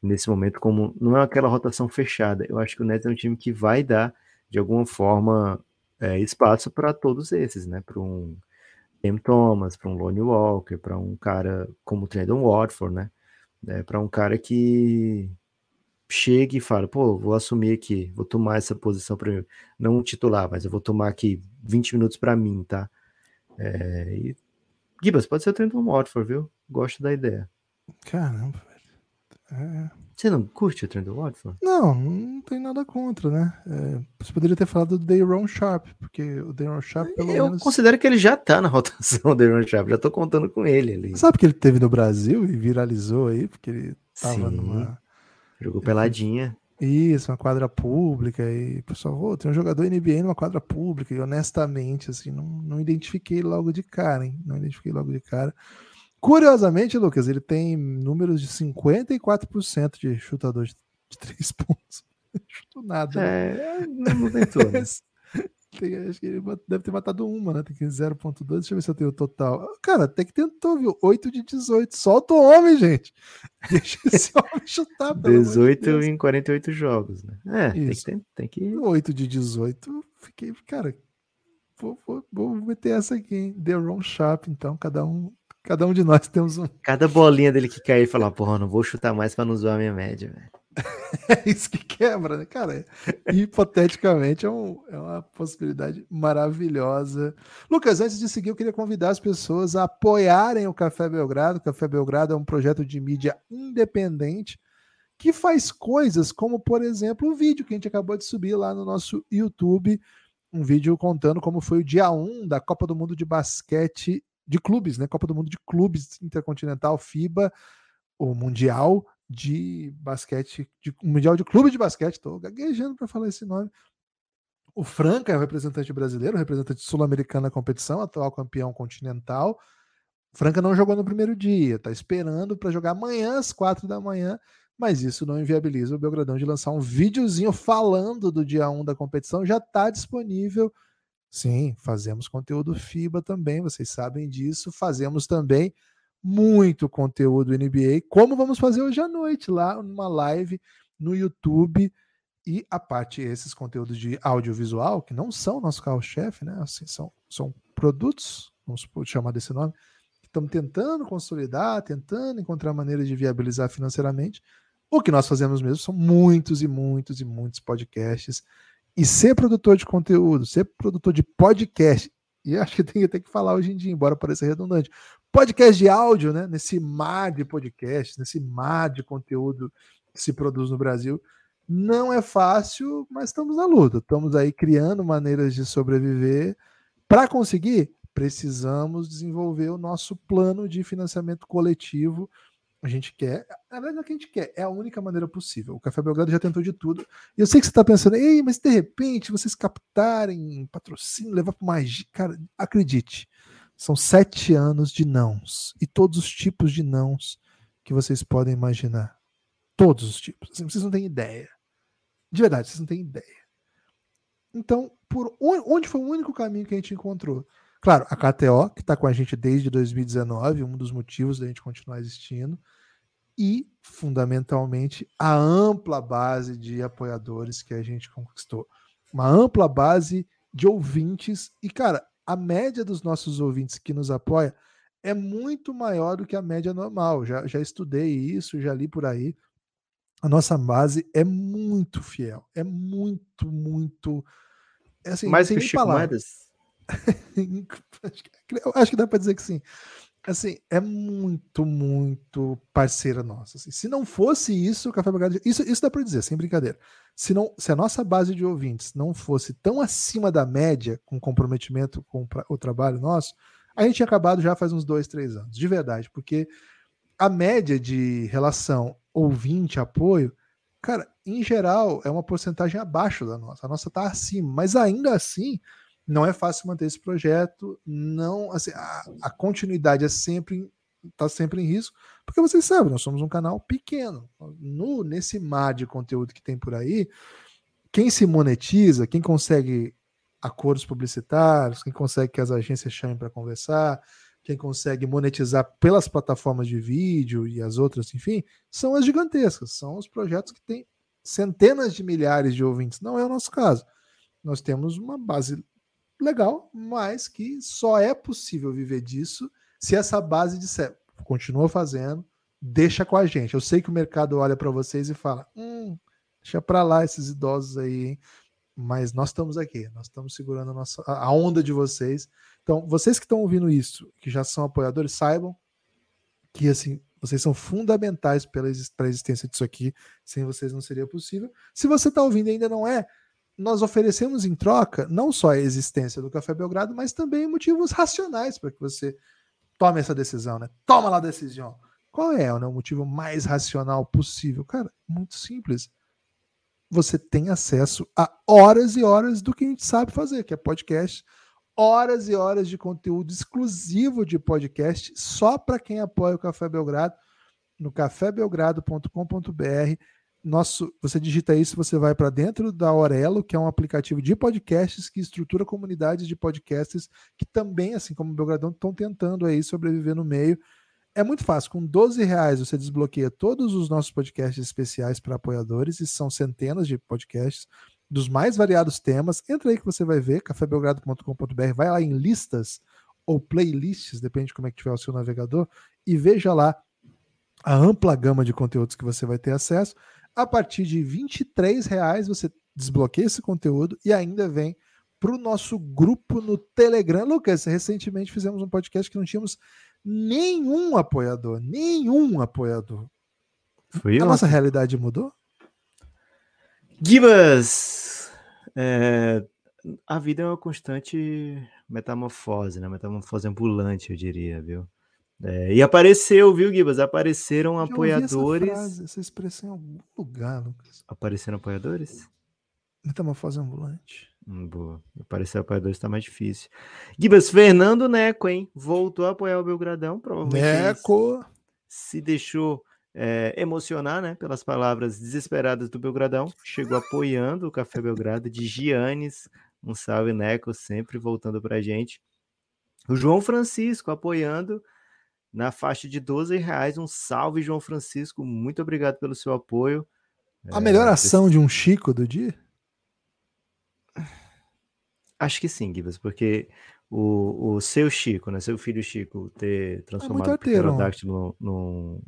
nesse momento, como não é aquela rotação fechada. Eu acho que o Nets é um time que vai dar, de alguma forma, é, espaço para todos esses, né? Para um Cam Thomas, para um Lonnie Walker, para um cara como o Trendon Watford, né? É, para um cara que chegue e fala, pô, vou assumir aqui, vou tomar essa posição para mim, não titular, mas eu vou tomar aqui 20 minutos para mim, tá? É, e... Gibas, pode ser o Trendon Watford, viu? Gosto da ideia. Caramba, é. Você não curte o Trent Watford? Não, não tem nada contra, né? É, você poderia ter falado do Dayron Sharp, porque o Dayron Sharp, pelo Eu menos... considero que ele já tá na rotação, o Dayron Sharp. Já tô contando com ele ali. Sabe que ele teve no Brasil e viralizou aí, porque ele tava Sim. numa. Jogou peladinha. Isso, uma quadra pública. E o pessoal, oh, tem um jogador NBA numa quadra pública. E honestamente, assim, não, não identifiquei logo de cara, hein? Não identifiquei logo de cara. Curiosamente, Lucas, ele tem números de 54% de chutador de, de três pontos. Não chutou nada. Né? É, né? não tentou. Né? Tem, acho que ele deve ter matado uma, né? Tem que 0.2. Deixa eu ver se eu tenho o total. Cara, até que tentou, viu? 8 de 18. Solta o homem, gente. Deixa esse homem chutar. 18 de em 48 jogos, né? É. Tem, que, tem que. 8 de 18. Fiquei, cara. Vou, vou, vou meter essa aqui, hein? The Ron Sharp, então. Cada um Cada um de nós temos um. Cada bolinha dele que cai e fala, porra, não vou chutar mais para não zoar a minha média, velho. é isso que quebra, né, cara? Hipoteticamente é, um, é, uma possibilidade maravilhosa. Lucas, antes de seguir, eu queria convidar as pessoas a apoiarem o Café Belgrado. O Café Belgrado é um projeto de mídia independente que faz coisas como, por exemplo, o vídeo que a gente acabou de subir lá no nosso YouTube. Um vídeo contando como foi o dia 1 da Copa do Mundo de Basquete de clubes, né? Copa do Mundo de Clubes Intercontinental FIBA, o Mundial de Basquete, de, Mundial de Clube de Basquete, estou gaguejando para falar esse nome. O Franca é o representante brasileiro, o representante sul-americano na competição, atual campeão continental. Franca não jogou no primeiro dia, está esperando para jogar amanhã às quatro da manhã, mas isso não inviabiliza o Belgradão de lançar um videozinho falando do dia 1 da competição, já está disponível Sim, fazemos conteúdo FIBA também, vocês sabem disso. Fazemos também muito conteúdo NBA, como vamos fazer hoje à noite, lá numa live no YouTube. E a parte, esses conteúdos de audiovisual, que não são nosso carro-chefe, né? Assim, são, são produtos, vamos chamar desse nome, que estamos tentando consolidar, tentando encontrar maneiras de viabilizar financeiramente. O que nós fazemos mesmo são muitos e muitos e muitos podcasts e ser produtor de conteúdo, ser produtor de podcast, e acho que tem, tem que falar hoje em dia, embora pareça redundante, podcast de áudio, né? Nesse mar de podcast, nesse mar de conteúdo que se produz no Brasil. Não é fácil, mas estamos na luta. Estamos aí criando maneiras de sobreviver. Para conseguir, precisamos desenvolver o nosso plano de financiamento coletivo. A gente quer, na verdade, não é o que a gente quer, é a única maneira possível. O Café Belgrado já tentou de tudo. E eu sei que você está pensando, ei, mas de repente vocês captarem patrocínio, levar para mais. Cara, acredite, são sete anos de nãos. E todos os tipos de nãos que vocês podem imaginar. Todos os tipos. Assim, vocês não têm ideia. De verdade, vocês não têm ideia. Então, por onde foi o único caminho que a gente encontrou? Claro, a KTO, que está com a gente desde 2019, um dos motivos da gente continuar existindo, e, fundamentalmente, a ampla base de apoiadores que a gente conquistou. Uma ampla base de ouvintes. E, cara, a média dos nossos ouvintes que nos apoia é muito maior do que a média normal. Já, já estudei isso, já li por aí. A nossa base é muito fiel. É muito, muito. É assim, Mais que o Chico Moedas? acho que dá para dizer que sim. Assim, é muito, muito parceira nossa. Assim. Se não fosse isso, o Café Belgrado. Isso, isso dá para dizer, sem brincadeira. Se, não, se a nossa base de ouvintes não fosse tão acima da média, com comprometimento com o trabalho nosso, a gente tinha acabado já faz uns dois, três anos. De verdade, porque a média de relação ouvinte-apoio, cara, em geral, é uma porcentagem abaixo da nossa. A nossa está acima, mas ainda assim não é fácil manter esse projeto, não, assim, a, a continuidade é sempre está sempre em risco, porque vocês sabem, nós somos um canal pequeno. No nesse mar de conteúdo que tem por aí, quem se monetiza, quem consegue acordos publicitários, quem consegue que as agências chamem para conversar, quem consegue monetizar pelas plataformas de vídeo e as outras, enfim, são as gigantescas, são os projetos que têm centenas de milhares de ouvintes. Não é o nosso caso. Nós temos uma base legal, mas que só é possível viver disso se essa base disser, continua fazendo, deixa com a gente. Eu sei que o mercado olha para vocês e fala, hum, deixa para lá esses idosos aí, hein? mas nós estamos aqui, nós estamos segurando a, nossa, a onda de vocês. Então, vocês que estão ouvindo isso, que já são apoiadores, saibam que assim vocês são fundamentais para a existência disso aqui. Sem vocês não seria possível. Se você está ouvindo e ainda não é, nós oferecemos em troca não só a existência do Café Belgrado, mas também motivos racionais para que você tome essa decisão, né? Toma lá a decisão. Qual é né, o motivo mais racional possível? Cara, muito simples. Você tem acesso a horas e horas do que a gente sabe fazer, que é podcast, horas e horas de conteúdo exclusivo de podcast só para quem apoia o Café Belgrado no cafébelgrado.com.br nosso, você digita isso, você vai para dentro da Aurelo, que é um aplicativo de podcasts que estrutura comunidades de podcasts que também, assim como o Belgradão, estão tentando aí sobreviver no meio. É muito fácil, com 12 reais você desbloqueia todos os nossos podcasts especiais para apoiadores, e são centenas de podcasts dos mais variados temas. Entra aí que você vai ver, cafébelgrado.com.br, vai lá em listas ou playlists, depende de como é que tiver o seu navegador, e veja lá a ampla gama de conteúdos que você vai ter acesso. A partir de 23 reais você desbloqueia esse conteúdo e ainda vem para o nosso grupo no Telegram. Lucas, recentemente fizemos um podcast que não tínhamos nenhum apoiador, nenhum apoiador. Foi a nossa realidade mudou? Gibas, é, a vida é uma constante metamorfose, né? Metamorfose ambulante, eu diria, viu? É, e apareceu, viu, Gibas? Apareceram Já apoiadores. Essa, frase, essa expressão em algum lugar, Lucas. Apareceram apoiadores? Metamorfose ambulante. Hum, boa. Aparecer apoiadores tá mais difícil. Gibas, Fernando Neco, hein? Voltou a apoiar o Belgradão, provavelmente. Neco! Se deixou é, emocionar, né? Pelas palavras desesperadas do Belgradão. Chegou apoiando o Café Belgrado de Giannis. Um salve, Neco, sempre voltando pra gente. O João Francisco apoiando na faixa de 12 reais. Um salve, João Francisco. Muito obrigado pelo seu apoio. A é, melhor ação de um Chico do dia? Acho que sim, Gibas, porque o, o seu Chico, né, seu filho Chico, ter é transformado é o Pterodáctilo num,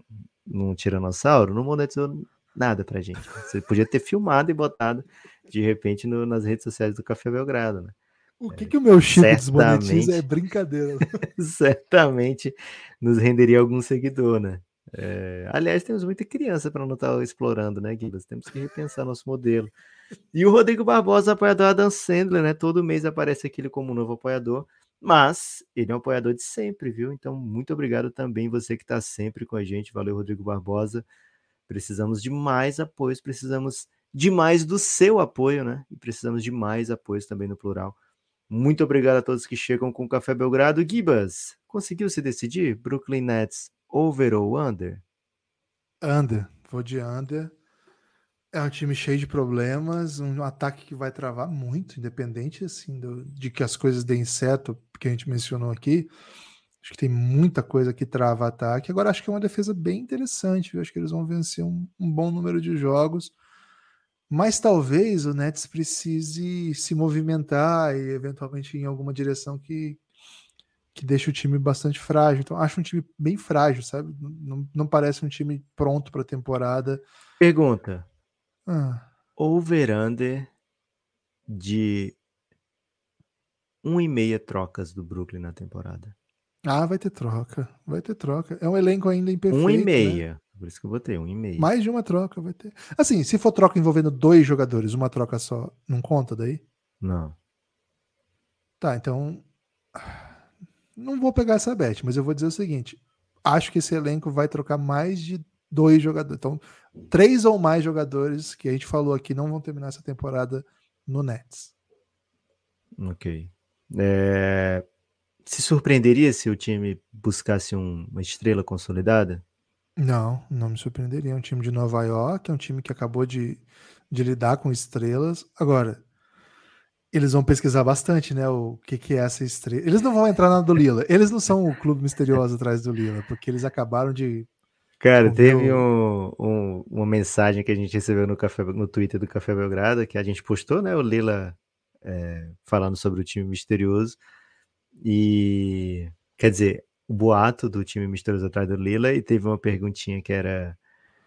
num tiranossauro, não monetizou nada pra gente. Você podia ter filmado e botado de repente no, nas redes sociais do Café Belgrado, né? O que, que o meu Certamente. desmonetiza é brincadeira. certamente nos renderia algum seguidor, né? É, aliás, temos muita criança para não estar explorando, né, Guilherme? Temos que repensar nosso modelo. E o Rodrigo Barbosa, apoiador Adam Sandler, né? Todo mês aparece aqui ele como novo apoiador, mas ele é um apoiador de sempre, viu? Então, muito obrigado também você que está sempre com a gente. Valeu, Rodrigo Barbosa. Precisamos de mais apoios, precisamos de mais do seu apoio, né? E precisamos de mais apoios também no plural. Muito obrigado a todos que chegam com o Café Belgrado. Gibas, conseguiu se decidir? Brooklyn Nets over ou under? Under, vou de under. É um time cheio de problemas, um ataque que vai travar muito, independente assim do, de que as coisas deem certo, que a gente mencionou aqui. Acho que tem muita coisa que trava ataque. Agora acho que é uma defesa bem interessante. Viu? Acho que eles vão vencer um, um bom número de jogos. Mas talvez o Nets precise se movimentar e eventualmente ir em alguma direção que, que deixe o time bastante frágil. Então, acho um time bem frágil, sabe? Não, não parece um time pronto para a temporada. Pergunta: Ah, over-under de um e meia trocas do Brooklyn na temporada. ah, vai ter troca. Vai ter troca. É um elenco ainda imperfeito. um e né? Por isso que eu botei um e meia. Mais de uma troca vai ter. Assim, se for troca envolvendo dois jogadores, uma troca só, não conta daí? Não. Tá, então. Não vou pegar essa bet, mas eu vou dizer o seguinte: acho que esse elenco vai trocar mais de dois jogadores. Então, três ou mais jogadores que a gente falou aqui não vão terminar essa temporada no Nets. Ok. É, Se surpreenderia se o time buscasse um- uma estrela consolidada? Não, não me surpreenderia. É um time de Nova York, é um time que acabou de, de lidar com estrelas. Agora, eles vão pesquisar bastante, né? O que, que é essa estrela. Eles não vão entrar na do Lila. Eles não são o clube misterioso atrás do Lila, porque eles acabaram de. Cara, teve um- um- uma mensagem que a gente recebeu no, café, no Twitter do Café Belgrado, que a gente postou, né? O Lila é, falando sobre o time misterioso. E quer dizer, o boato do time misterioso atrás do Lila, e teve uma perguntinha que era.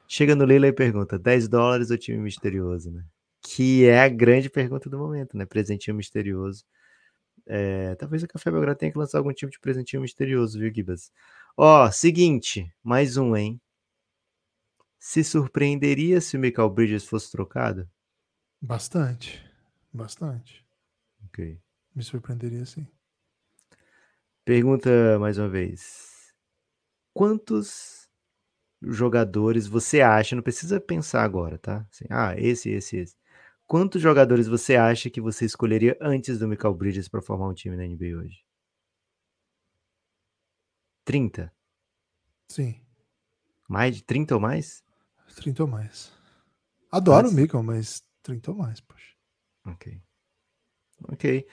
Chega no Lila e pergunta: 10 dólares ou time misterioso, né? Que é a grande pergunta do momento, né? Presentinho misterioso. É, talvez o Café Belgrado tenha que lançar algum tipo de presentinho misterioso, viu, Gibas? Ó, seguinte, mais um, hein? Se surpreenderia se o Michael Bridges fosse trocado? Bastante. Bastante. Ok. Me surpreenderia sim. Pergunta mais uma vez. Quantos jogadores você acha? Não precisa pensar agora, tá? Assim, ah, esse, esse, esse. Quantos jogadores você acha que você escolheria antes do Michael Bridges para formar um time na NBA hoje? 30? Sim. Mais de 30 ou mais? 30 ou mais. Adoro Mas- o Mikkel, mas 30 ou mais, poxa. Ok. Ok.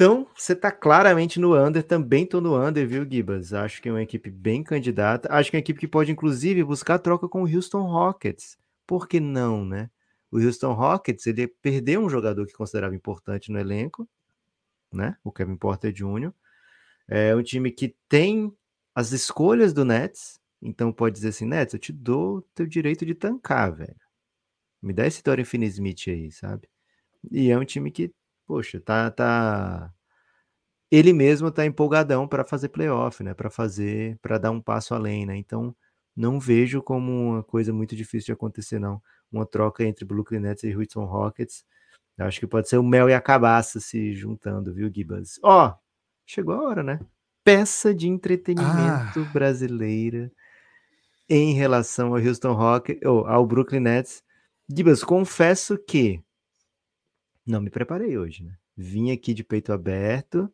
Então, você tá claramente no under, também tô no under, viu, Gibas? Acho que é uma equipe bem candidata. Acho que é uma equipe que pode, inclusive, buscar troca com o Houston Rockets. Por que não, né? O Houston Rockets, ele perdeu um jogador que considerava importante no elenco, né? O Kevin Porter Jr. É um time que tem as escolhas do Nets, então pode dizer assim, Nets, eu te dou teu direito de tancar, velho. Me dá esse Dorian Finney-Smith aí, sabe? E é um time que, poxa, tá, tá... Ele mesmo tá empolgadão para fazer playoff, né? Para fazer, para dar um passo além, né? Então, não vejo como uma coisa muito difícil de acontecer, não. Uma troca entre Brooklyn Nets e Houston Rockets. Eu acho que pode ser o Mel e a Cabaça se juntando, viu, Gibas? Ó, chegou a hora, né? Peça de entretenimento brasileira em relação ao Houston Rockets, ou ao Brooklyn Nets. Gibas, confesso que não me preparei hoje, né? Vim aqui de peito aberto.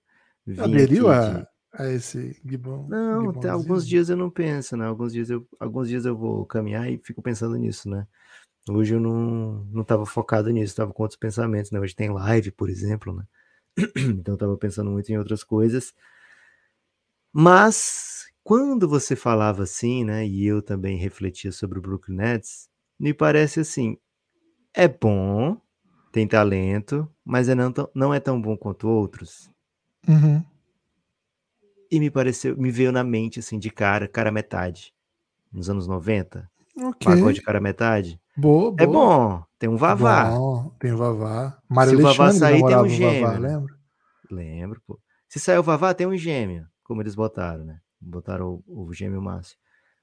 Aderiu a, de- a esse Gibon? Não, Gibonzinho? alguns dias eu não penso, né? Alguns dias eu, alguns dias eu vou caminhar e fico pensando nisso, né? Hoje eu não, não tava focado nisso, tava com outros pensamentos, né? Hoje tem live, por exemplo, né? Então eu tava pensando muito em outras coisas. Mas quando você falava assim, né? E eu também refletia sobre o Brooklyn Nets, me parece assim, é bom, tem talento, mas é não, tão- não é tão bom quanto outros. Uhum. E me pareceu, me veio na mente assim de cara, cara metade. Nos anos 90, Ok. pagode cara metade. Boa, boa. É bom, tem um Vavá. Bom, tem o Vavá. Mário Se o Vavá Alexandre sair, tem um gêmeo, Vavá, lembra? Lembro, pô. Se saiu o Vavá, tem um gêmeo, como eles botaram, né? Botaram o, o gêmeo Márcio.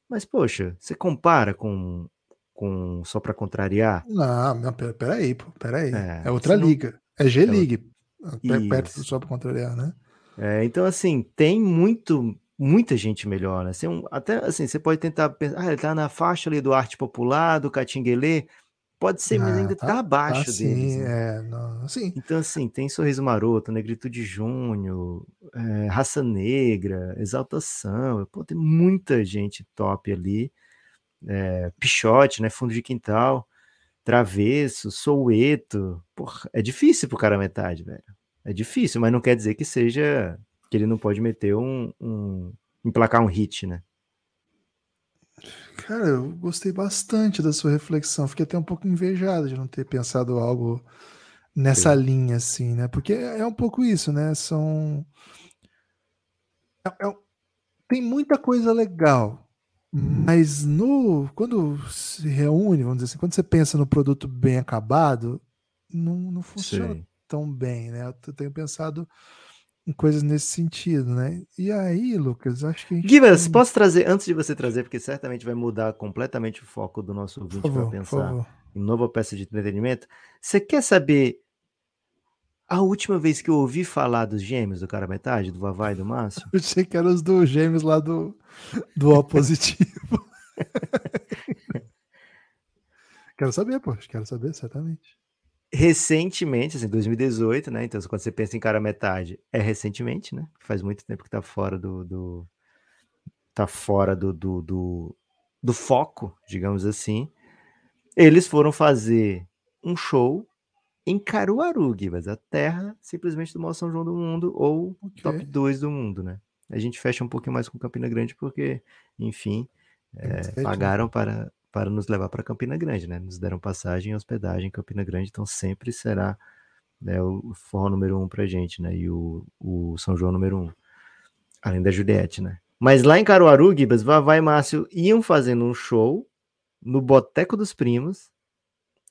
Mas, poxa, você compara com, com só para contrariar? Não, não, peraí, pô, peraí. É, é outra liga. É G-League. É perto só para contrariar, né? É, então, assim, tem muito, muita gente melhor, né? Assim, um, até assim, você pode tentar pensar, ah, ele tá na faixa ali do arte popular, do Catinguelê, pode ser, mas ah, ainda tá, tá abaixo tá, deles. Sim, né? é, não, assim. Então, assim, tem Sorriso Maroto, Negritude Júnior, é, Raça Negra, Exaltação, pô, tem muita gente top ali. É, Pichote, né? Fundo de Quintal, Travesso, Soueto. Porra, é difícil pro cara metade, velho. É difícil, mas não quer dizer que seja que ele não pode meter um, um emplacar um hit, né? Cara, eu gostei bastante da sua reflexão. Fiquei até um pouco invejado de não ter pensado algo nessa Sim. linha, assim, né? Porque é um pouco isso, né? São. É, é... Tem muita coisa legal, mas no quando se reúne, vamos dizer assim, quando você pensa no produto bem acabado, não, não funciona Sim tão bem, né? Eu tenho pensado em coisas nesse sentido, né? E aí, Lucas, acho que. Givas, tem... posso trazer, antes de você trazer, porque certamente vai mudar completamente o foco do nosso ouvinte para pensar em nova peça de entretenimento. Você quer saber a última vez que eu ouvi falar dos gêmeos do cara metade, do Vavai e do Márcio? Eu sei que eram os dos gêmeos lá do, do O positivo. quero saber, pô, quero saber, certamente recentemente, assim, 2018, né? Então, quando você pensa em cara metade, é recentemente, né? Faz muito tempo que tá fora do. do tá fora do, do, do, do foco, digamos assim. Eles foram fazer um show em Caruaru, mas a terra simplesmente do maior São João do mundo, ou okay. top 2 do mundo, né? A gente fecha um pouquinho mais com Campina Grande, porque, enfim, é, pagaram para para nos levar para Campina Grande, né? Nos deram passagem e hospedagem em Campina Grande, então sempre será né, o forró número um para gente, né? E o, o São João número um, além da Juliette, né? Mas lá em Caruaru, Gibas, Vavá e Márcio iam fazendo um show no Boteco dos Primos.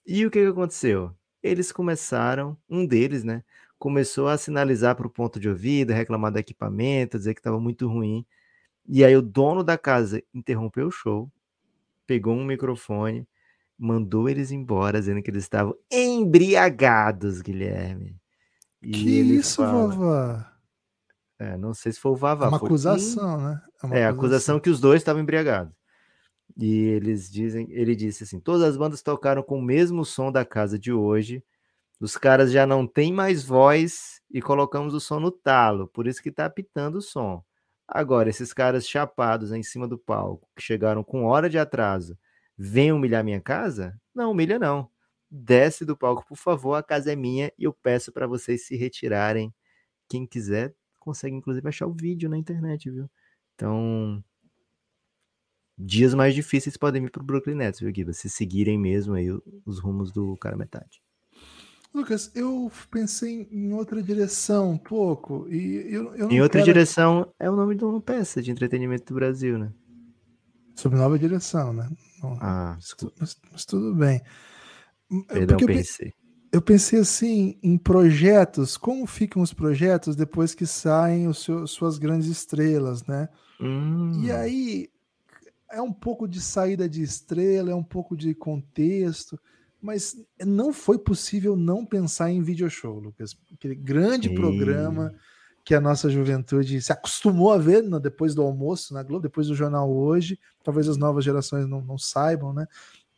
E o que, que aconteceu? Eles começaram, um deles, né? Começou a sinalizar para o ponto de ouvido, reclamar do equipamento, dizer que estava muito ruim. E aí o dono da casa interrompeu o show, pegou um microfone, mandou eles embora, dizendo que eles estavam embriagados, Guilherme. E que isso, fala, vovó? É, não sei se foi o Vavá. É uma acusação, né? É, uma é acusação. acusação que os dois estavam embriagados. E eles dizem, ele disse assim: todas as bandas tocaram com o mesmo som da casa de hoje. Os caras já não têm mais voz e colocamos o som no talo, por isso que tá apitando o som. Agora, esses caras chapados em cima do palco, que chegaram com hora de atraso, vêm humilhar minha casa? Não, humilha não. Desce do palco, por favor, a casa é minha e eu peço para vocês se retirarem. Quem quiser, consegue inclusive achar o vídeo na internet, viu? Então, dias mais difíceis podem vir para o Brooklyn Nets, viu, Gui? Se seguirem mesmo aí os rumos do cara metade. Lucas, eu pensei em outra direção um pouco. E eu, eu em outra quero... direção é o nome de uma peça de entretenimento do Brasil, né? Sobre nova direção, né? ah, desculpa. Mas, mas, tudo bem. Perdão, Porque pensei. Eu, eu pensei assim em projetos, como ficam os projetos depois que saem os seus, suas grandes estrelas, né? Hum. E aí é um pouco de saída de estrela, é um pouco de contexto mas não foi possível não pensar em video show, Lucas. Aquele grande e... programa que a nossa juventude se acostumou a ver no, depois do almoço na Globo, depois do jornal hoje. Talvez as novas gerações não, não saibam, né?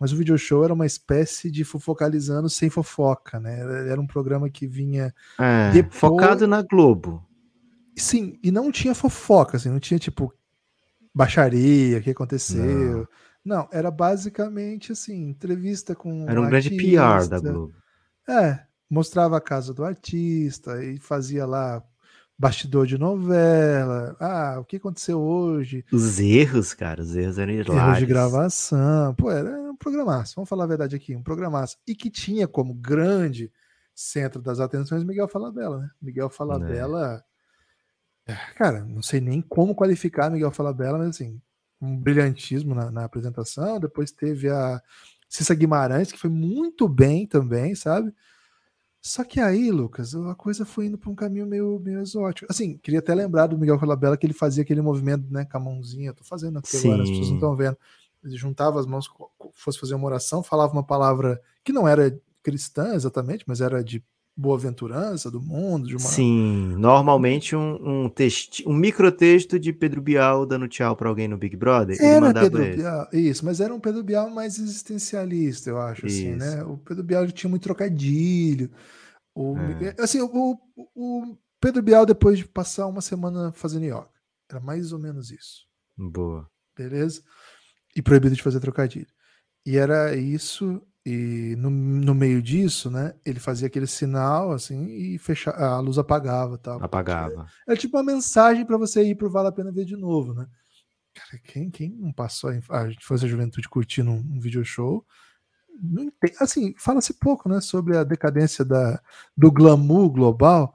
Mas o video show era uma espécie de fofocalizando sem fofoca, né? Era um programa que vinha é, depois... focado na Globo. Sim, e não tinha fofoca, assim, não tinha tipo baixaria, o que aconteceu. Não não, era basicamente assim, entrevista com. Era um, um grande PR da Globo. É, mostrava a casa do artista e fazia lá bastidor de novela. Ah, o que aconteceu hoje? Os erros, cara, os erros eram hilários. Erros de gravação. Pô, era um programaço, vamos falar a verdade aqui, um programaço. E que tinha como grande centro das atenções Miguel Falabella, né? Miguel Falabella. É. Cara, não sei nem como qualificar Miguel Falabella, mas assim, um brilhantismo na, na, apresentação. Depois teve a Cissa Guimarães, que foi muito bem também, sabe? Só que aí, Lucas, a coisa foi indo para um caminho meio, meio exótico. Assim, queria até lembrar do Miguel Falabella que ele fazia aquele movimento, né, com a mãozinha. Tô fazendo aqui Sim. agora, as pessoas não estão vendo. Ele juntava as mãos, fosse fazer uma oração, falava uma palavra que não era cristã exatamente, mas era de boa-aventurança do mundo, de uma. Sim, normalmente um, um, texti, um microtexto de Pedro Bial dando tchau para alguém no Big Brother. Era Pedro. Bial, isso, mas era um Pedro Bial mais existencialista, eu acho, assim, né? O Pedro Bial tinha muito trocadilho. O, É. Assim, o, o Pedro Bial, depois de passar uma semana fazendo yoga, era mais ou menos isso, Boa. beleza? E proibido de fazer trocadilho. E era isso, e no, no meio disso, né, ele fazia aquele sinal, assim, e fecha, a luz apagava tal. Apagava. Era tipo uma mensagem para você ir pro Vale a Pena Ver de novo, né? Cara, quem, quem não passou a, a infância e a juventude curtindo um, um video show? Não entende. Assim, fala-se pouco, né, sobre a decadência da, do glamour global.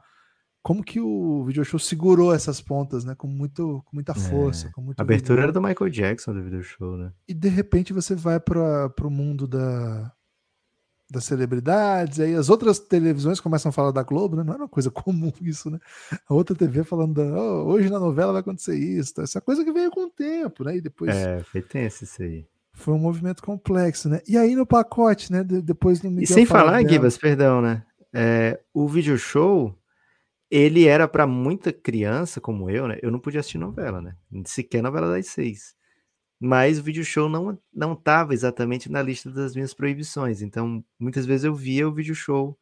Como que o video show segurou essas pontas, né? Com, muito, com muita força, com muito A abertura vigor. era do Michael Jackson do video show, né? E de repente você vai para o mundo da, das celebridades, aí as outras televisões começam a falar da Globo, né? Não era uma coisa comum isso, né? A outra TV falando, da, "Oh, hoje na novela vai acontecer isso, tá? essa coisa que veio com o tempo, né? E depois É, foi tenso isso aí. foi um movimento complexo, né? E aí no pacote, né? de- depois no E Miguel sem falar, Gibas, perdão, né? É, o video show, ele era para muita criança como eu, né? Eu não podia assistir novela, né? Sequer novela das seis. Mas o video show não não estava exatamente na lista das minhas proibições. Então, muitas vezes eu via o video show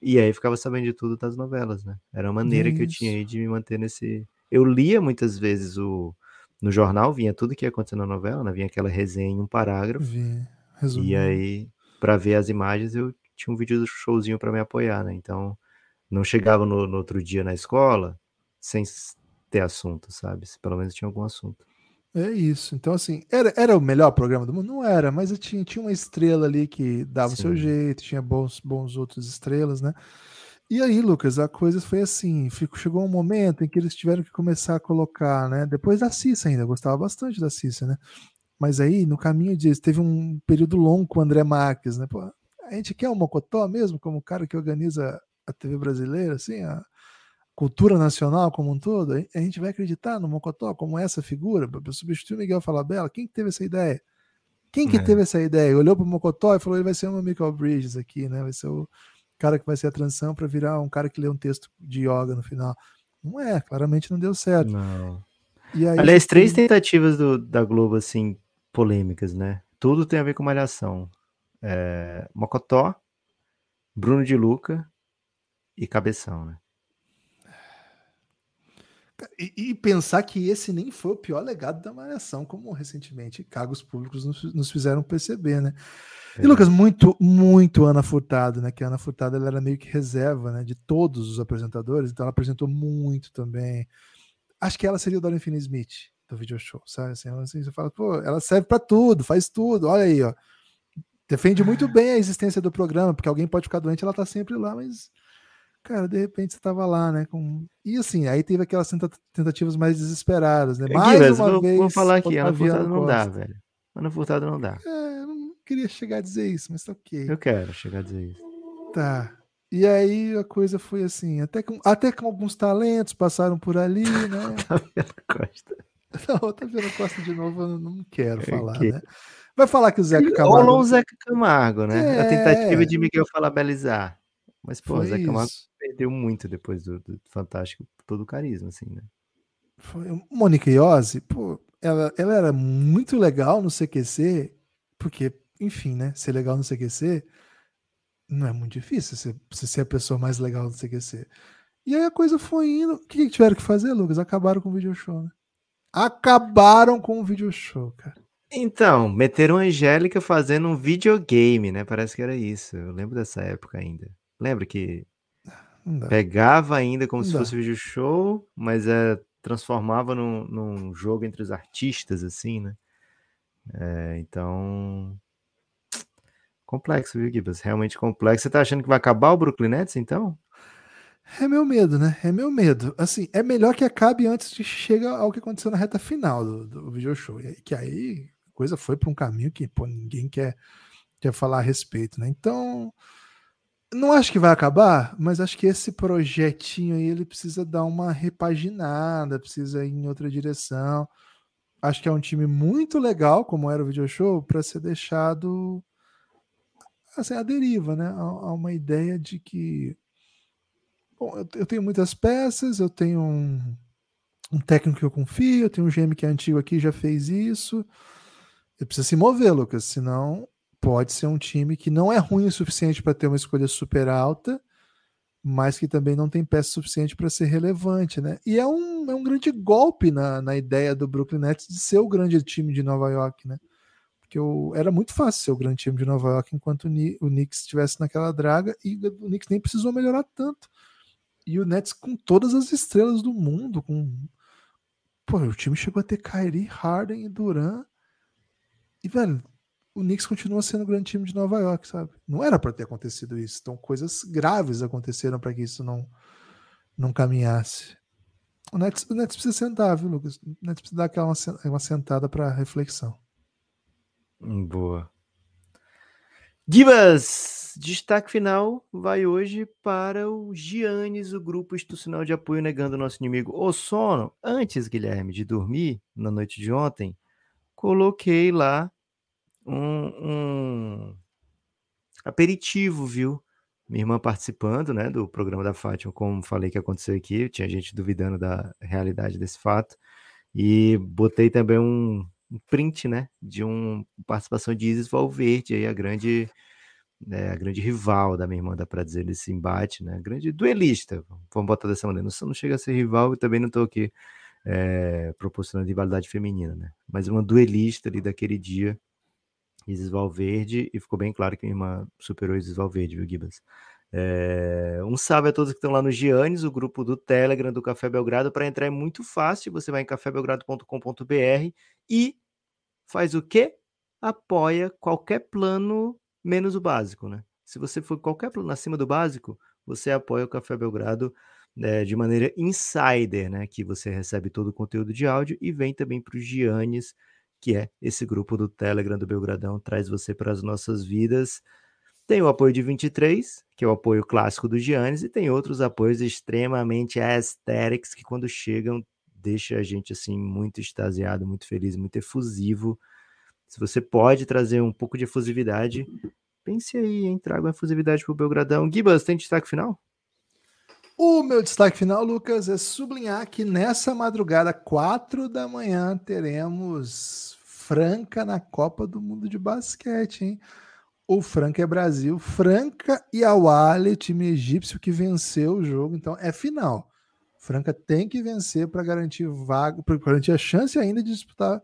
e aí ficava sabendo de tudo das novelas, né? Era uma maneira que eu tinha Isso. aí de me manter nesse. Eu lia muitas vezes o no jornal, vinha tudo que ia acontecer na novela, né? Vinha aquela resenha em um parágrafo. Vi, E aí, para ver as imagens, eu tinha um vídeo do showzinho para me apoiar, né? Então, não chegava no, no outro dia na escola sem ter assunto, sabe? Pelo menos tinha algum assunto. É isso. Então, assim, era, era o melhor programa do mundo? Não era, mas eu tinha, tinha uma estrela ali que dava o seu Sim. jeito, tinha bons, bons outros estrelas, né? E aí, Lucas, a coisa foi assim: fico- chegou um momento em que eles tiveram que começar a colocar, né? Depois da Cissa ainda, eu gostava bastante da Cissa, né? Mas aí, no caminho disso, teve um período longo com o André Marques, né? Pô, a gente quer o Mocotó mesmo, como o cara que organiza a TV brasileira, assim, a cultura nacional como um todo? A gente vai acreditar no Mocotó como essa figura para substituir o Miguel Falabella? Quem que teve essa ideia? Quem que É. teve essa ideia? Olhou para o Mocotó e falou: ele vai ser o Michael Bridges aqui, né? Vai ser o cara que vai ser a transição para virar um cara que lê um texto de yoga no final. Não é, claramente não deu certo. Não. E aí, Aliás, três tem- tentativas do- da Globo, assim, polêmicas, né? Tudo tem a ver com malhação. É, Mocotó, Bruno de Luca e Cabeção, né? E, e pensar que esse nem foi o pior legado da Malhação, como recentemente cargos públicos nos, nos fizeram perceber, né? E É. Lucas, muito, muito Ana Furtado, né? Que a Ana Furtado ela era meio que reserva, né? De todos os apresentadores, então ela apresentou muito também. Acho que ela seria o Dorian Finney-Smith do video show, sabe? Assim, assim, você fala, pô, ela serve pra tudo, faz tudo, olha aí, ó. Defende muito bem a existência do programa, porque alguém pode ficar doente, ela tá sempre lá, mas, cara, de repente você tava lá, né? Com... E assim, aí teve aquelas tenta- tentativas mais desesperadas, né? Mais Guilherme, uma vou, vez. vou falar aqui, Ana Otaviano Furtado não dá, velho. Ana Furtado não dá. É, eu não queria chegar a dizer isso, mas tá ok. Eu quero chegar a dizer isso. Tá. E aí a coisa foi assim, até com, até com alguns talentos passaram por ali, né? Costa. Não, vendo Costa de novo, eu não quero falar, Ok. né? Vai falar que o Zeca Rolou o Camargo Zeca Camargo, né? A tentativa É. de Miguel falabelizar. Mas, pô, foi Zeca Camargo. Perdeu muito depois do, do Fantástico, todo o carisma, assim, né? Foi. Mônica Iose, pô, ela, ela era muito legal no CQC, porque, enfim, né? Ser legal no CQC não é muito difícil você, você ser a pessoa mais legal do CQC. E aí a coisa foi indo. O que, que tiveram que fazer, Lucas? Acabaram com o video show, né? Acabaram com o video show, cara. Então, meteram a Angélica fazendo um videogame, né? Parece que era isso. Eu lembro dessa época ainda. Lembra que. Pegava ainda como Não se dá. fosse vídeo show, mas é, transformava num, num jogo entre os artistas, assim, né? É, então. Complexo, viu, Gibas? Realmente complexo. Você tá achando que vai acabar o Brooklyn Nets, então? É meu medo, né? É meu medo. Assim, é melhor que acabe antes de chegar ao que aconteceu na reta final do, do video show. E Que aí a coisa foi para um caminho que pô, ninguém quer, quer falar a respeito, né? Então, Não acho que vai acabar, mas acho que esse projetinho aí ele precisa dar uma repaginada, precisa ir em outra direção. Acho que é um time muito legal, como era o video show, para ser deixado assim, a deriva, né? Há uma ideia de que bom, eu tenho muitas peças, eu tenho um, um técnico que eu confio, eu tenho um GM que é antigo aqui já fez isso. Eu preciso se mover, Lucas, senão pode ser um time que não é ruim o suficiente para ter uma escolha super alta, mas que também não tem peça suficiente para ser relevante, né? E é um, é um grande golpe na, na ideia do Brooklyn Nets de ser o grande time de Nova York, né? Porque era muito fácil ser o grande time de Nova York enquanto o, o Knicks estivesse naquela draga e o Knicks nem precisou melhorar tanto. E o Nets com todas as estrelas do mundo, com pô, o time chegou a ter Kyrie, Harden e Duran. E velho, o Knicks continua sendo o grande time de Nova York, sabe? Não era para ter acontecido isso. Então, coisas graves aconteceram para que isso não, não caminhasse. O Nets, o Nets precisa sentar, viu, Lucas? O Nets precisa dar aquela uma sentada para reflexão. Boa. Gibas, destaque final vai hoje para o Giannis, o grupo institucional de apoio negando o nosso inimigo o sono. Antes, Guilherme, de dormir, na noite de ontem, coloquei lá um, um aperitivo, viu? Minha irmã participando, né, do programa da Fátima, como falei que aconteceu aqui, tinha gente duvidando da realidade desse fato. E botei também um, um print, né, de uma participação de Isis Valverde, aí a grande né, a grande rival da minha irmã, dá para dizer, nesse embate, né, grande duelista, vamos botar dessa maneira, não, não chega a ser rival e também não estou aqui é, proporcionando rivalidade feminina, né, mas uma duelista ali daquele dia, Isis Valverde, e ficou bem claro que minha irmã superou Isis Valverde, viu, Gibas? É, um salve a todos que estão lá no Giannis, o grupo do Telegram do Café Belgrado. Para entrar é muito fácil, você vai em cafébelgrado.com.br e faz o quê? Apoia qualquer plano menos o básico, né? Se você for qualquer plano acima do básico, você apoia o Café Belgrado é, de maneira insider, né? Que você recebe todo o conteúdo de áudio e vem também para o Giannis que é esse grupo do Telegram do Belgradão, traz você para as nossas vidas. Tem o apoio de 23, que é o apoio clássico do Giannis, e tem outros apoios extremamente aesthetics que quando chegam deixa a gente assim muito extasiado, muito feliz, muito efusivo. Se você pode trazer um pouco de efusividade, pense aí em traga uma efusividade para o Belgradão. Gibas, tem destaque final? O meu destaque final, Lucas, é sublinhar que nessa madrugada, quatro da manhã, teremos Franca na Copa do Mundo de Basquete, hein? O Franca é Brasil, Franca e Awali, time egípcio que venceu o jogo, então é final. Franca tem que vencer para garantir vaga, para garantir a chance ainda de disputar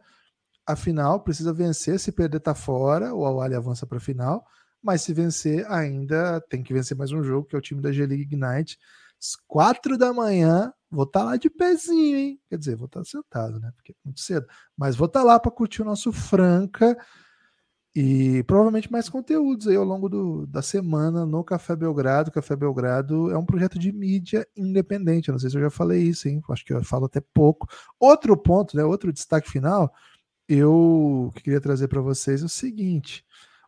a final. Precisa vencer, se perder tá fora, o Awali avança para a final, mas se vencer ainda tem que vencer mais um jogo, que é o time da G-League Ignite às quatro da manhã, vou estar tá lá de pezinho, hein? Quer dizer, vou estar tá sentado, né? Porque é muito cedo. Mas vou estar tá lá para curtir o nosso Franca e provavelmente mais conteúdos aí ao longo do, da semana no Café Belgrado. Café Belgrado é um projeto de mídia independente. Não sei se eu já falei isso, hein? Acho que eu falo até pouco. Outro ponto, né? Outro destaque final, eu queria trazer para vocês é o seguinte.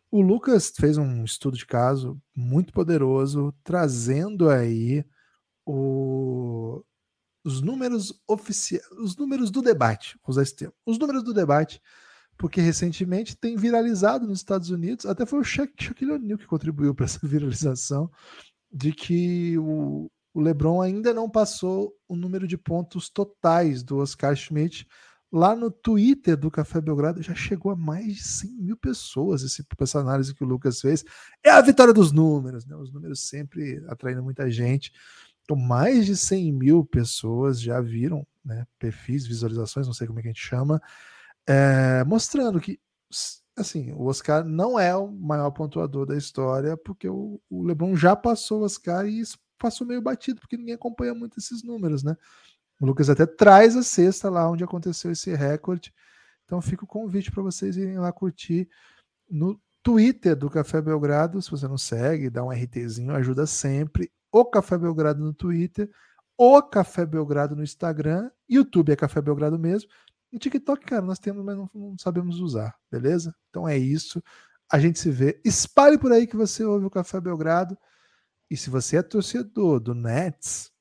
O Lucas fez um estudo de caso muito poderoso, trazendo aí o, os números oficiais, os números do debate, vou usar esse termo, os números do debate, porque recentemente tem viralizado nos Estados Unidos, até foi o Shaquille O'Neal que contribuiu para essa viralização, de que o, o LeBron ainda não passou o número de pontos totais do Oscar Schmidt. Lá no Twitter do Café Belgrado já chegou a mais de 100 mil pessoas esse, essa análise que o Lucas fez. É a vitória dos números, né? Os números sempre atraindo muita gente. Então, mais de 100 mil pessoas já viram né, perfis, visualizações, não sei como é que a gente chama, é, mostrando que assim, o Oscar não é o maior pontuador da história, porque o, o LeBron já passou o Oscar e isso passou meio batido, porque ninguém acompanha muito esses números, né? O Lucas até traz a sexta lá onde aconteceu esse recorde. Então fica o convite para vocês irem lá curtir no Twitter do Café Belgrado. Se você não segue, dá um RTzinho, ajuda sempre o Café Belgrado no Twitter, o Café Belgrado no Instagram, YouTube é Café Belgrado mesmo. E TikTok, cara, nós temos, mas não, não, sabemos usar, beleza? Então é isso. A gente se vê. Espalhe por aí que você ouve o Café Belgrado. E se você é torcedor do Nets,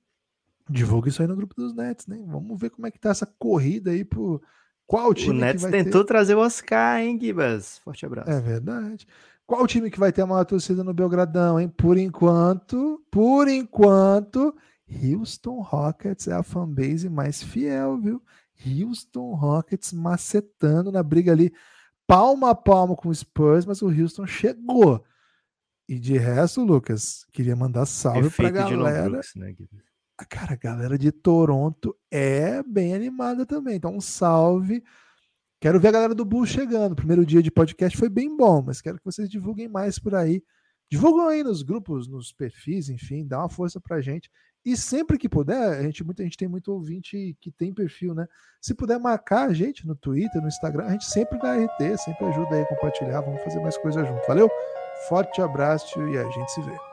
divulga isso aí no grupo dos Nets, né? Vamos ver como é que tá essa corrida aí por qual time o Nets que vai tentou ter... trazer o Oscar, hein, Gibas? Forte abraço. É verdade. Qual time que vai ter a maior torcida no Belgradão, hein? Por enquanto, por enquanto, Houston Rockets é a fanbase mais fiel, viu? Houston Rockets macetando na briga ali, palma a palma com o Spurs, mas o Houston chegou. E de resto, Lucas, queria mandar salve Efeito pra galera. Brooks, né, Cara, a galera de Toronto é bem animada também. Então, um salve. Quero ver a galera do Bull chegando. primeiro dia de podcast foi bem bom, mas quero que vocês divulguem mais por aí. Divulgam aí nos grupos, nos perfis, enfim, dá uma força pra gente. E sempre que puder, a gente, muita gente tem muito ouvinte que tem perfil, né? Se puder marcar a gente no Twitter, no Instagram, a gente sempre dá RT, sempre ajuda aí a compartilhar. Vamos fazer mais coisas junto. Valeu? Forte abraço e a gente se vê.